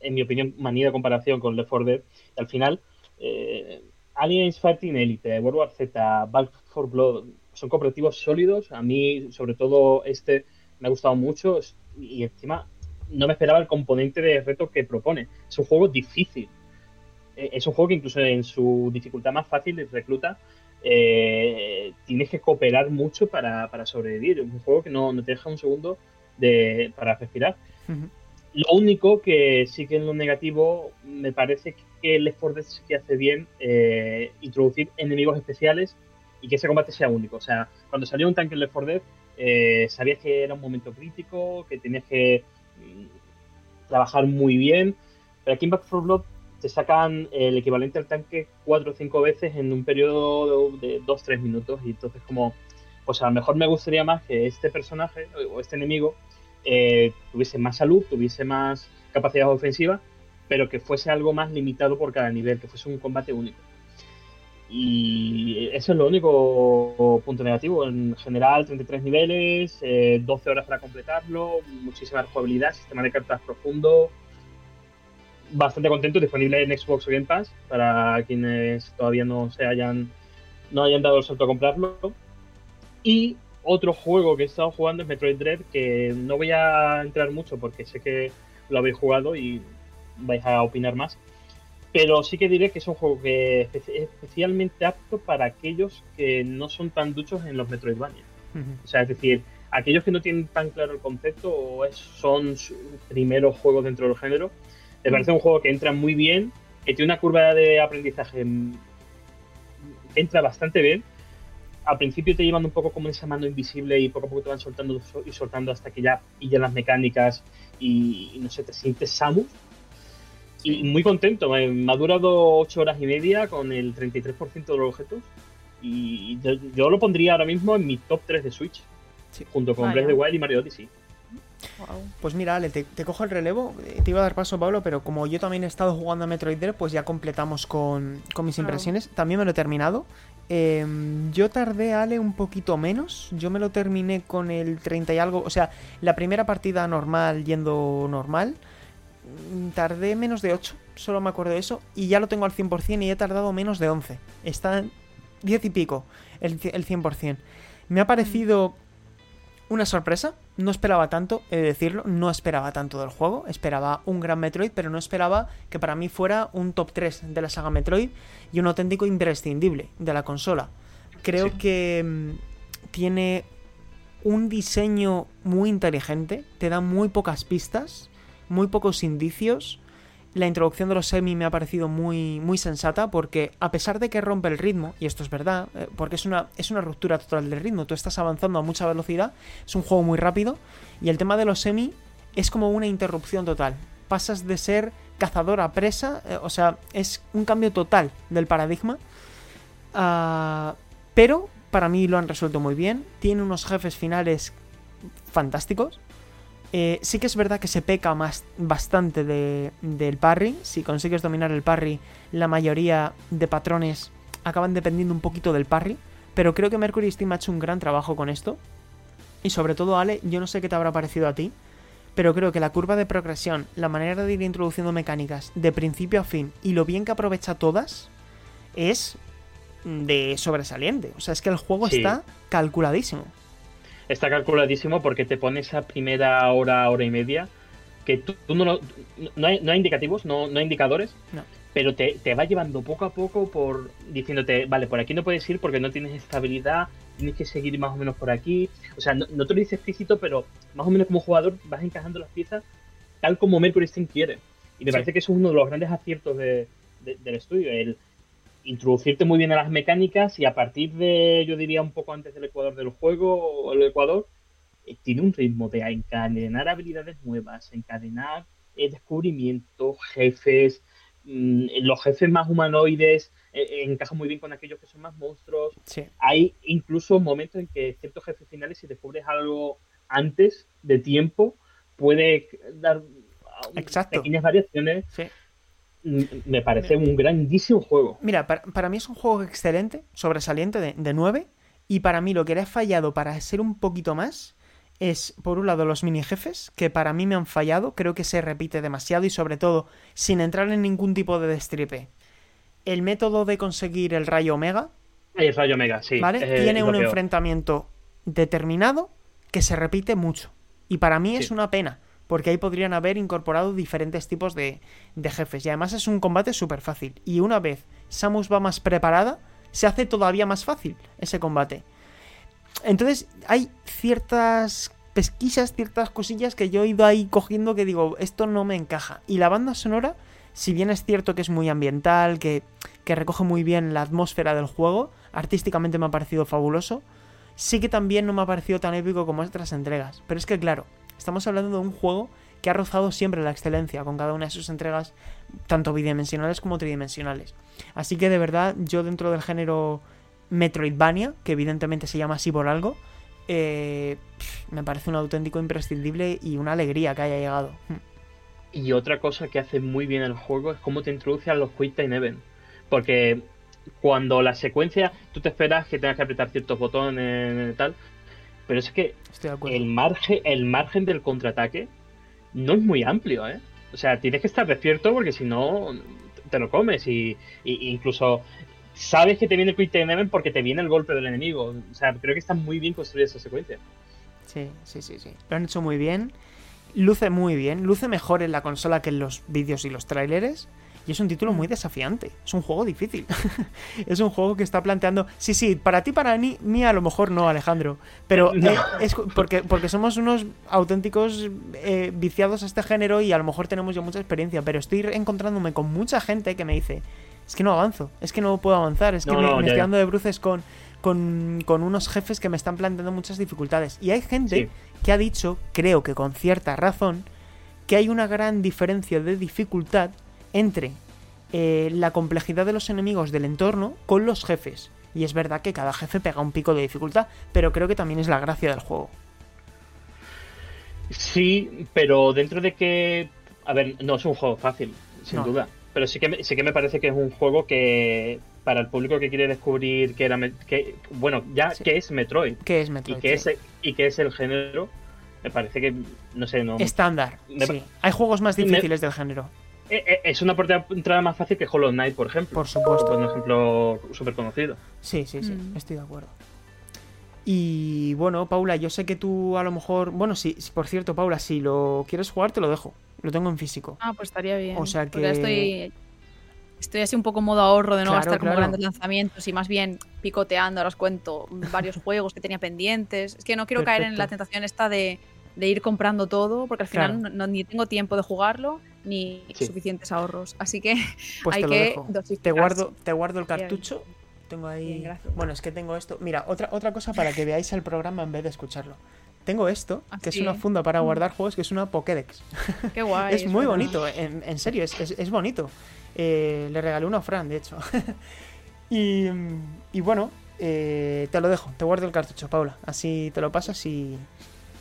en mi opinión, manía de comparación con Left 4 Dead. Al final, eh, Aliens Fighting Elite, World War Z, Back 4 Blood, son cooperativos sólidos. A mí, sobre todo, este me ha gustado mucho y encima no me esperaba el componente de reto que propone. Es un juego difícil. Eh, es un juego que incluso en su dificultad más fácil recluta eh, tienes que cooperar mucho para, sobrevivir. Es un juego que no, no te deja un segundo de, para respirar. Lo único que sí que en lo negativo me parece que el Left 4 Dead sí que hace bien eh, introducir enemigos especiales y que ese combate sea único. O sea, cuando salió un tanque en Left 4 Dead, eh, sabías que era un momento crítico, que tenías que mm, trabajar muy bien. Pero aquí en Back 4 Blood te sacan el equivalente al tanque cuatro o cinco veces en un periodo de 2-3 minutos. Y entonces, como pues a lo mejor me gustaría más que este personaje o este enemigo eh, tuviese más salud, tuviese más capacidad ofensiva, pero que fuese algo más limitado por cada nivel, que fuese un combate único. Y eso es lo único punto negativo. En general, 33 niveles, 12 eh, horas para completarlo, muchísima jugabilidad, sistema de cartas profundo. Bastante contento, disponible en Xbox Game Pass para quienes todavía no se hayan no hayan dado el salto a comprarlo. Y otro juego que he estado jugando es Metroid Dread, que no voy a entrar mucho porque sé que lo habéis jugado y vais a opinar más. Pero sí que diré que es un juego que es especialmente apto para aquellos que no son tan duchos en los Metroidvania. O sea, es decir, aquellos que no tienen tan claro el concepto o son sus primeros juegos dentro del género, me parece un juego que entra muy bien, que tiene una curva de aprendizaje entra bastante bien. Al principio te llevan un poco como esa mano invisible y poco a poco te van soltando y soltando hasta que ya pillan las mecánicas y, no sé, te sientes Samus y muy contento. Me, ha durado 8 horas y media con el 33% de los objetos. Y yo, lo pondría ahora mismo en mi top 3 de Switch. Junto con Breath of the Wild y Mario Odyssey. Pues mira, Ale, te, cojo el relevo. Eh, te iba a dar paso, Pablo, pero como yo también he estado jugando a Metroid Dread, pues ya completamos con, mis impresiones. También me lo he terminado. Em, yo tardé, Ale, un poquito menos. Yo me lo terminé con el 30 y algo. O sea, la primera partida normal, yendo normal. Mm, tardé menos de 8, solo me acuerdo de eso, y ya lo tengo al 100% y he tardado menos de 11. Está 10 y pico el, el 100%. Me ha parecido una sorpresa, no esperaba tanto, he de decirlo, no esperaba tanto del juego, esperaba un gran Metroid, pero no esperaba que para mí fuera un top 3 de la saga Metroid y un auténtico imprescindible de la consola. Creo que mm, tiene un diseño muy inteligente, te da muy pocas pistas, muy pocos indicios. La introducción de los semi me ha parecido muy, muy sensata porque a pesar de que rompe el ritmo, y esto es verdad, eh, porque es una, es una ruptura total del ritmo, tú estás avanzando a mucha velocidad, es un juego muy rápido, y el tema de los semi es como una interrupción total. Pasas de ser cazador a presa, eh, o sea, es un cambio total del paradigma. Ah, pero para mí lo han resuelto muy bien, tiene unos jefes finales fantásticos. Eh, sí que es verdad que se peca más bastante del parry. Si consigues dominar el parry, la mayoría de patrones acaban dependiendo un poquito del parry. Pero creo que Mercury Steam ha hecho un gran trabajo con esto. Y sobre todo, Ale, yo no sé qué te habrá parecido a ti. Pero creo que la curva de progresión, la manera de ir introduciendo mecánicas de principio a fin y lo bien que aprovecha todas, es de sobresaliente. O sea, es que el juego está calculadísimo está calculadísimo porque te pone esa primera hora, hora y media, que tú, no, lo, no, hay, no, hay, indicativos, no, no hay indicadores, pero te, te, va llevando poco a poco por diciéndote, vale, por aquí no puedes ir porque no tienes estabilidad, tienes que seguir más o menos por aquí. O sea, no, te lo dice explícito, pero más o menos como jugador vas encajando las piezas tal como Mercury Steam quiere. Y me parece que eso es uno de los grandes aciertos de, del estudio, el introducirte muy bien a las mecánicas y a partir de, yo diría, un poco antes del ecuador del juego, o el ecuador, eh, tiene un ritmo de encadenar habilidades nuevas, encadenar eh, descubrimientos, jefes, mm, los jefes más humanoides eh, encajan muy bien con aquellos que son más monstruos. Hay incluso momentos en que ciertos jefes finales, si descubres algo antes de tiempo, puede dar pequeñas variaciones. Sí me parece un grandísimo juego. Mira, para, mí es un juego excelente, sobresaliente de, de 9. Y para mí lo que le ha fallado para ser un poquito más es, por un lado, los mini jefes, que para mí me han fallado. Creo que se repite demasiado y, sobre todo, sin entrar en ningún tipo de destripe. El método de conseguir el rayo omega. El rayo omega, sí. ¿Vale? Tiene un enfrentamiento determinado que se repite mucho. Y para mí es una pena porque ahí podrían haber incorporado diferentes tipos de, jefes. Y además es un combate súper fácil. Y una vez Samus va más preparada, se hace todavía más fácil ese combate. Entonces hay ciertas pesquisas, ciertas cosillas que yo he ido ahí cogiendo que digo, esto no me encaja. Y la banda sonora, si bien es cierto que es muy ambiental, que, que recoge muy bien la atmósfera del juego, artísticamente me ha parecido fabuloso, sí que también no me ha parecido tan épico como otras entregas. Pero es que claro, Estamos hablando de un juego que ha rozado siempre la excelencia con cada una de sus entregas, tanto bidimensionales como tridimensionales. Así que de verdad, yo dentro del género Metroidvania, que evidentemente se llama así por algo, eh, me parece un auténtico imprescindible y una alegría que haya llegado. Y otra cosa que hace muy bien el juego es cómo te introduce a los Quick Time Event. Porque cuando la secuencia tú te esperas que tengas que apretar ciertos botones y tal, pero es que el margen, el margen del contraataque no es muy amplio, ¿eh? O sea, tienes que estar despierto porque si no te lo comes y, incluso sabes que te viene Quick Time porque te viene el golpe del enemigo. O sea, creo que está muy bien construida esa secuencia. Sí, sí, sí, sí. Lo han hecho muy bien. Luce muy bien. Luce mejor en la consola que en los vídeos y los tráileres. Y es un título muy desafiante. Es un juego difícil. es un juego que está planteando. Sí, sí, para ti, para mí, mí a lo mejor no, Alejandro. Pero eh, es porque, porque somos unos auténticos eh, viciados a este género y a lo mejor tenemos ya mucha experiencia. Pero estoy encontrándome con mucha gente que me dice: Es que no avanzo, es que no puedo avanzar, es que me, estoy dando de bruces con, con, con, unos jefes que me están planteando muchas dificultades. Y hay gente que ha dicho, creo que con cierta razón, que hay una gran diferencia de dificultad entre eh, la complejidad de los enemigos del entorno con los jefes. Y es verdad que cada jefe pega un pico de dificultad, pero creo que también es la gracia del juego. Sí, pero dentro de que... A ver, no es un juego fácil, sin duda. Pero sí que, sí que me parece que es un juego que para el público que quiere descubrir que era que bueno ya que es Metroid ¿Qué es Metroid y que es y que es el género me parece que no sé no estándar sí. hay juegos más difíciles del género es una puerta de entrada más fácil que Hollow Knight, por ejemplo. Por supuesto. Un ejemplo súper conocido. Sí, sí, sí, mm. estoy de acuerdo. Y bueno, Paula, yo sé que tú a lo mejor. Bueno, sí, por cierto, Paula, si lo quieres jugar, te lo dejo. Lo tengo en físico. Ah, pues estaría bien. O sea que. estoy. Estoy así un poco modo ahorro de no gastar como grandes lanzamientos y más bien picoteando. Ahora os cuento varios juegos que tenía pendientes. Es que no quiero caer en la tentación esta de, ir comprando todo, porque al final no, ni tengo tiempo de jugarlo ni suficientes ahorros. Así que pues hay que Te guardo, te guardo el cartucho. Tengo ahí. bueno, es que tengo esto. Mira, otra, otra cosa para que veáis el programa en vez de escucharlo. Tengo esto, que es una funda para mm. guardar juegos, que es una Pokédex. Qué guay. es, muy bonito, en, serio, es, bonito. Eh, le regalé uno a Fran, de hecho. y, y, bueno, eh, te lo dejo, te guardo el cartucho, Paula. Así te lo pasas y,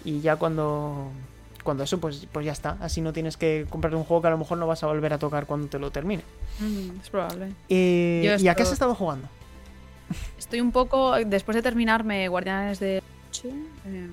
y ya cuando cuando eso, pues, pues ya está. Así no tienes que comprar un juego que a lo mejor no vas a volver a tocar cuando te lo termine. Mm, es probable. Eh, ¿Y a qué has estado jugando? Estoy un poco. Después de terminarme Guardianes de Noche, em,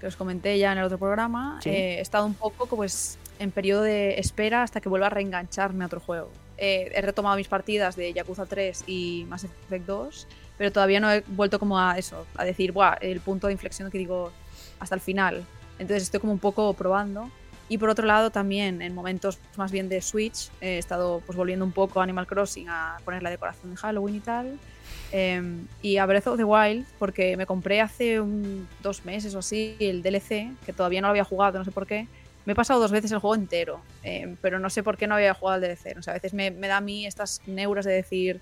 que os comenté ya en el otro programa, eh, he estado un poco pues en periodo de espera hasta que vuelva a reengancharme a otro juego. he retomado mis partidas de Yakuza 3 y Mass Effect 2, pero todavía no he vuelto como a eso, a decir, Buah, el punto de inflexión que digo hasta el final. Entonces estoy como un poco probando. Y por otro lado también en momentos más bien de Switch he estado pues volviendo un poco a Animal Crossing a poner la decoración de Halloween y tal. Em, y a Breath of the Wild porque me compré hace un, dos meses o así el DLC, que todavía no lo había jugado, no sé por qué. Me he pasado dos veces el juego entero, eh, pero no sé por qué no había jugado al DLC. O sea, a veces me, da a mí estas neuras de decir,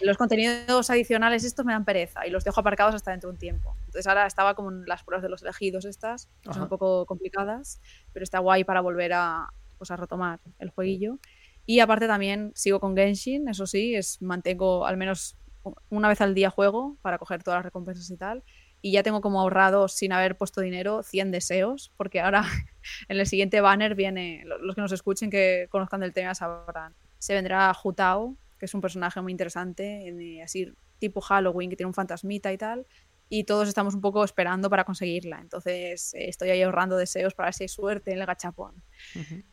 los contenidos adicionales estos me dan pereza y los dejo aparcados hasta dentro de un tiempo. Entonces ahora estaba como en las pruebas de los elegidos estas, que son un poco complicadas, pero está guay para volver a, pues, a retomar el jueguillo. Y aparte también sigo con Genshin, eso sí, es, mantengo al menos una vez al día juego para coger todas las recompensas y tal. Y ya tengo como ahorrado sin haber puesto dinero 100 deseos, porque ahora en el siguiente banner viene, los que nos escuchen que conozcan del tema sabrán, se vendrá Jutao, que es un personaje muy interesante, así tipo Halloween, que tiene un fantasmita y tal, y todos estamos un poco esperando para conseguirla. Entonces eh, estoy ahí ahorrando deseos para ver si hay suerte en el gachapón.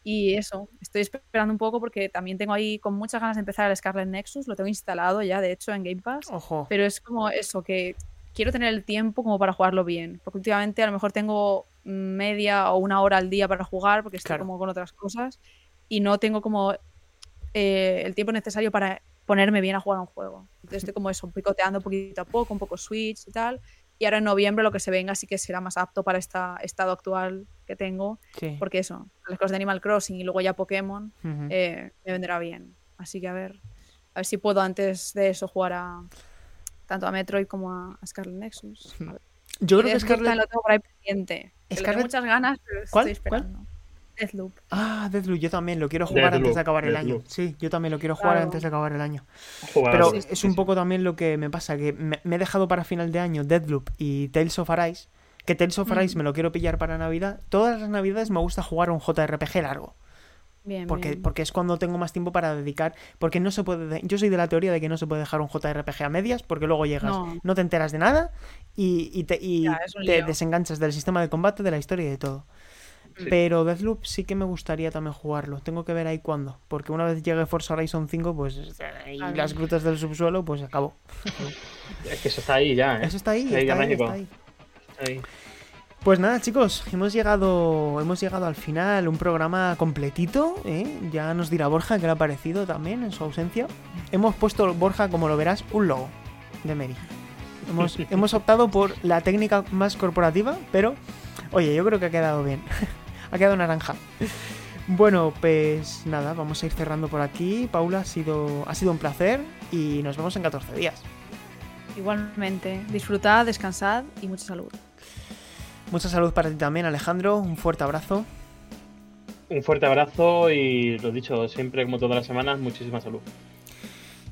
Y eso, estoy esperando un poco porque también tengo ahí con muchas ganas de empezar el Scarlet Nexus, lo tengo instalado ya de hecho en Game Pass. Pero es como eso, que quiero tener el tiempo como para jugarlo bien. Porque últimamente a lo mejor tengo media o una hora al día para jugar porque estoy como con otras cosas y no tengo como eh, el tiempo necesario para ponerme bien a jugar un juego. Entonces estoy como eso, picoteando poquito a poco, un poco Switch y tal. Y ahora en noviembre lo que se venga sí que será más apto para este estado actual que tengo. Porque eso, las cosas de Animal Crossing y luego ya Pokémon eh, me vendrá bien. Así que a ver, a ver si puedo antes de eso jugar a, tanto a Metroid como a, Scarlet Nexus. Yo creo que Scarlet... lo tengo por ahí pendiente. Scarlet... muchas ganas, pero estoy esperando. ¿Cuál? Deathloop. Ah, Deathloop, yo también lo quiero jugar antes de acabar el año. Sí, yo también lo quiero jugar antes de acabar el año. Pero es un poco también lo que me pasa, que me, he dejado para final de año Deathloop y Tales of Arise, que Tales of Arise mm. me lo quiero pillar para Navidad. Todas las Navidades me gusta jugar un JRPG largo. Bien, porque, bien. porque es cuando tengo más tiempo para dedicar. Porque no se puede. de- Yo soy de la teoría de que no se puede dejar un JRPG a medias, porque luego llegas, no, No. te enteras de nada y, y te, y Ya, te desenganchas del sistema de combate, de la historia y de todo. Sí. Pero Deathloop sí que me gustaría también jugarlo. Tengo que ver ahí cuándo. Porque una vez llegue Forza Horizon 5, pues. Y las grutas del subsuelo, pues acabó. Es que eso está ahí ya, ¿eh? Eso está ahí, Está ahí está ahí, está ahí. Ahí. Pues nada, chicos, hemos llegado, hemos llegado al final, un programa completito, ¿eh? Ya nos dirá Borja qué le ha parecido también en su ausencia. Hemos puesto, Borja, como lo verás, un logo de Mary. Hemos, hemos optado por la técnica más corporativa, pero, oye, yo creo que ha quedado bien. ha quedado naranja. Bueno, pues nada, vamos a ir cerrando por aquí. Paula, ha sido, ha sido un placer y nos vemos en 14 días. Igualmente, disfrutad, descansad y mucha salud. Mucha salud para ti también, Alejandro. Un fuerte abrazo. Un fuerte abrazo y lo dicho, siempre como todas las semanas, muchísima salud.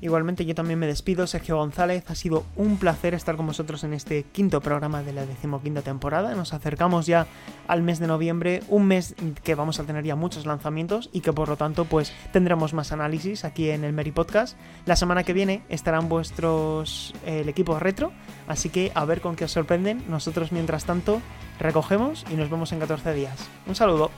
Igualmente yo también me despido, Sergio González. Ha sido un placer estar con vosotros en este quinto programa de la decimoquinta temporada. Nos acercamos ya al mes de noviembre, un mes que vamos a tener ya muchos lanzamientos y que por lo tanto pues tendremos más análisis aquí en el Meri Podcast. La semana que viene estarán vuestros el equipo retro, así que a ver con qué os sorprenden. Nosotros mientras tanto recogemos y nos vemos en 14 días. Un saludo.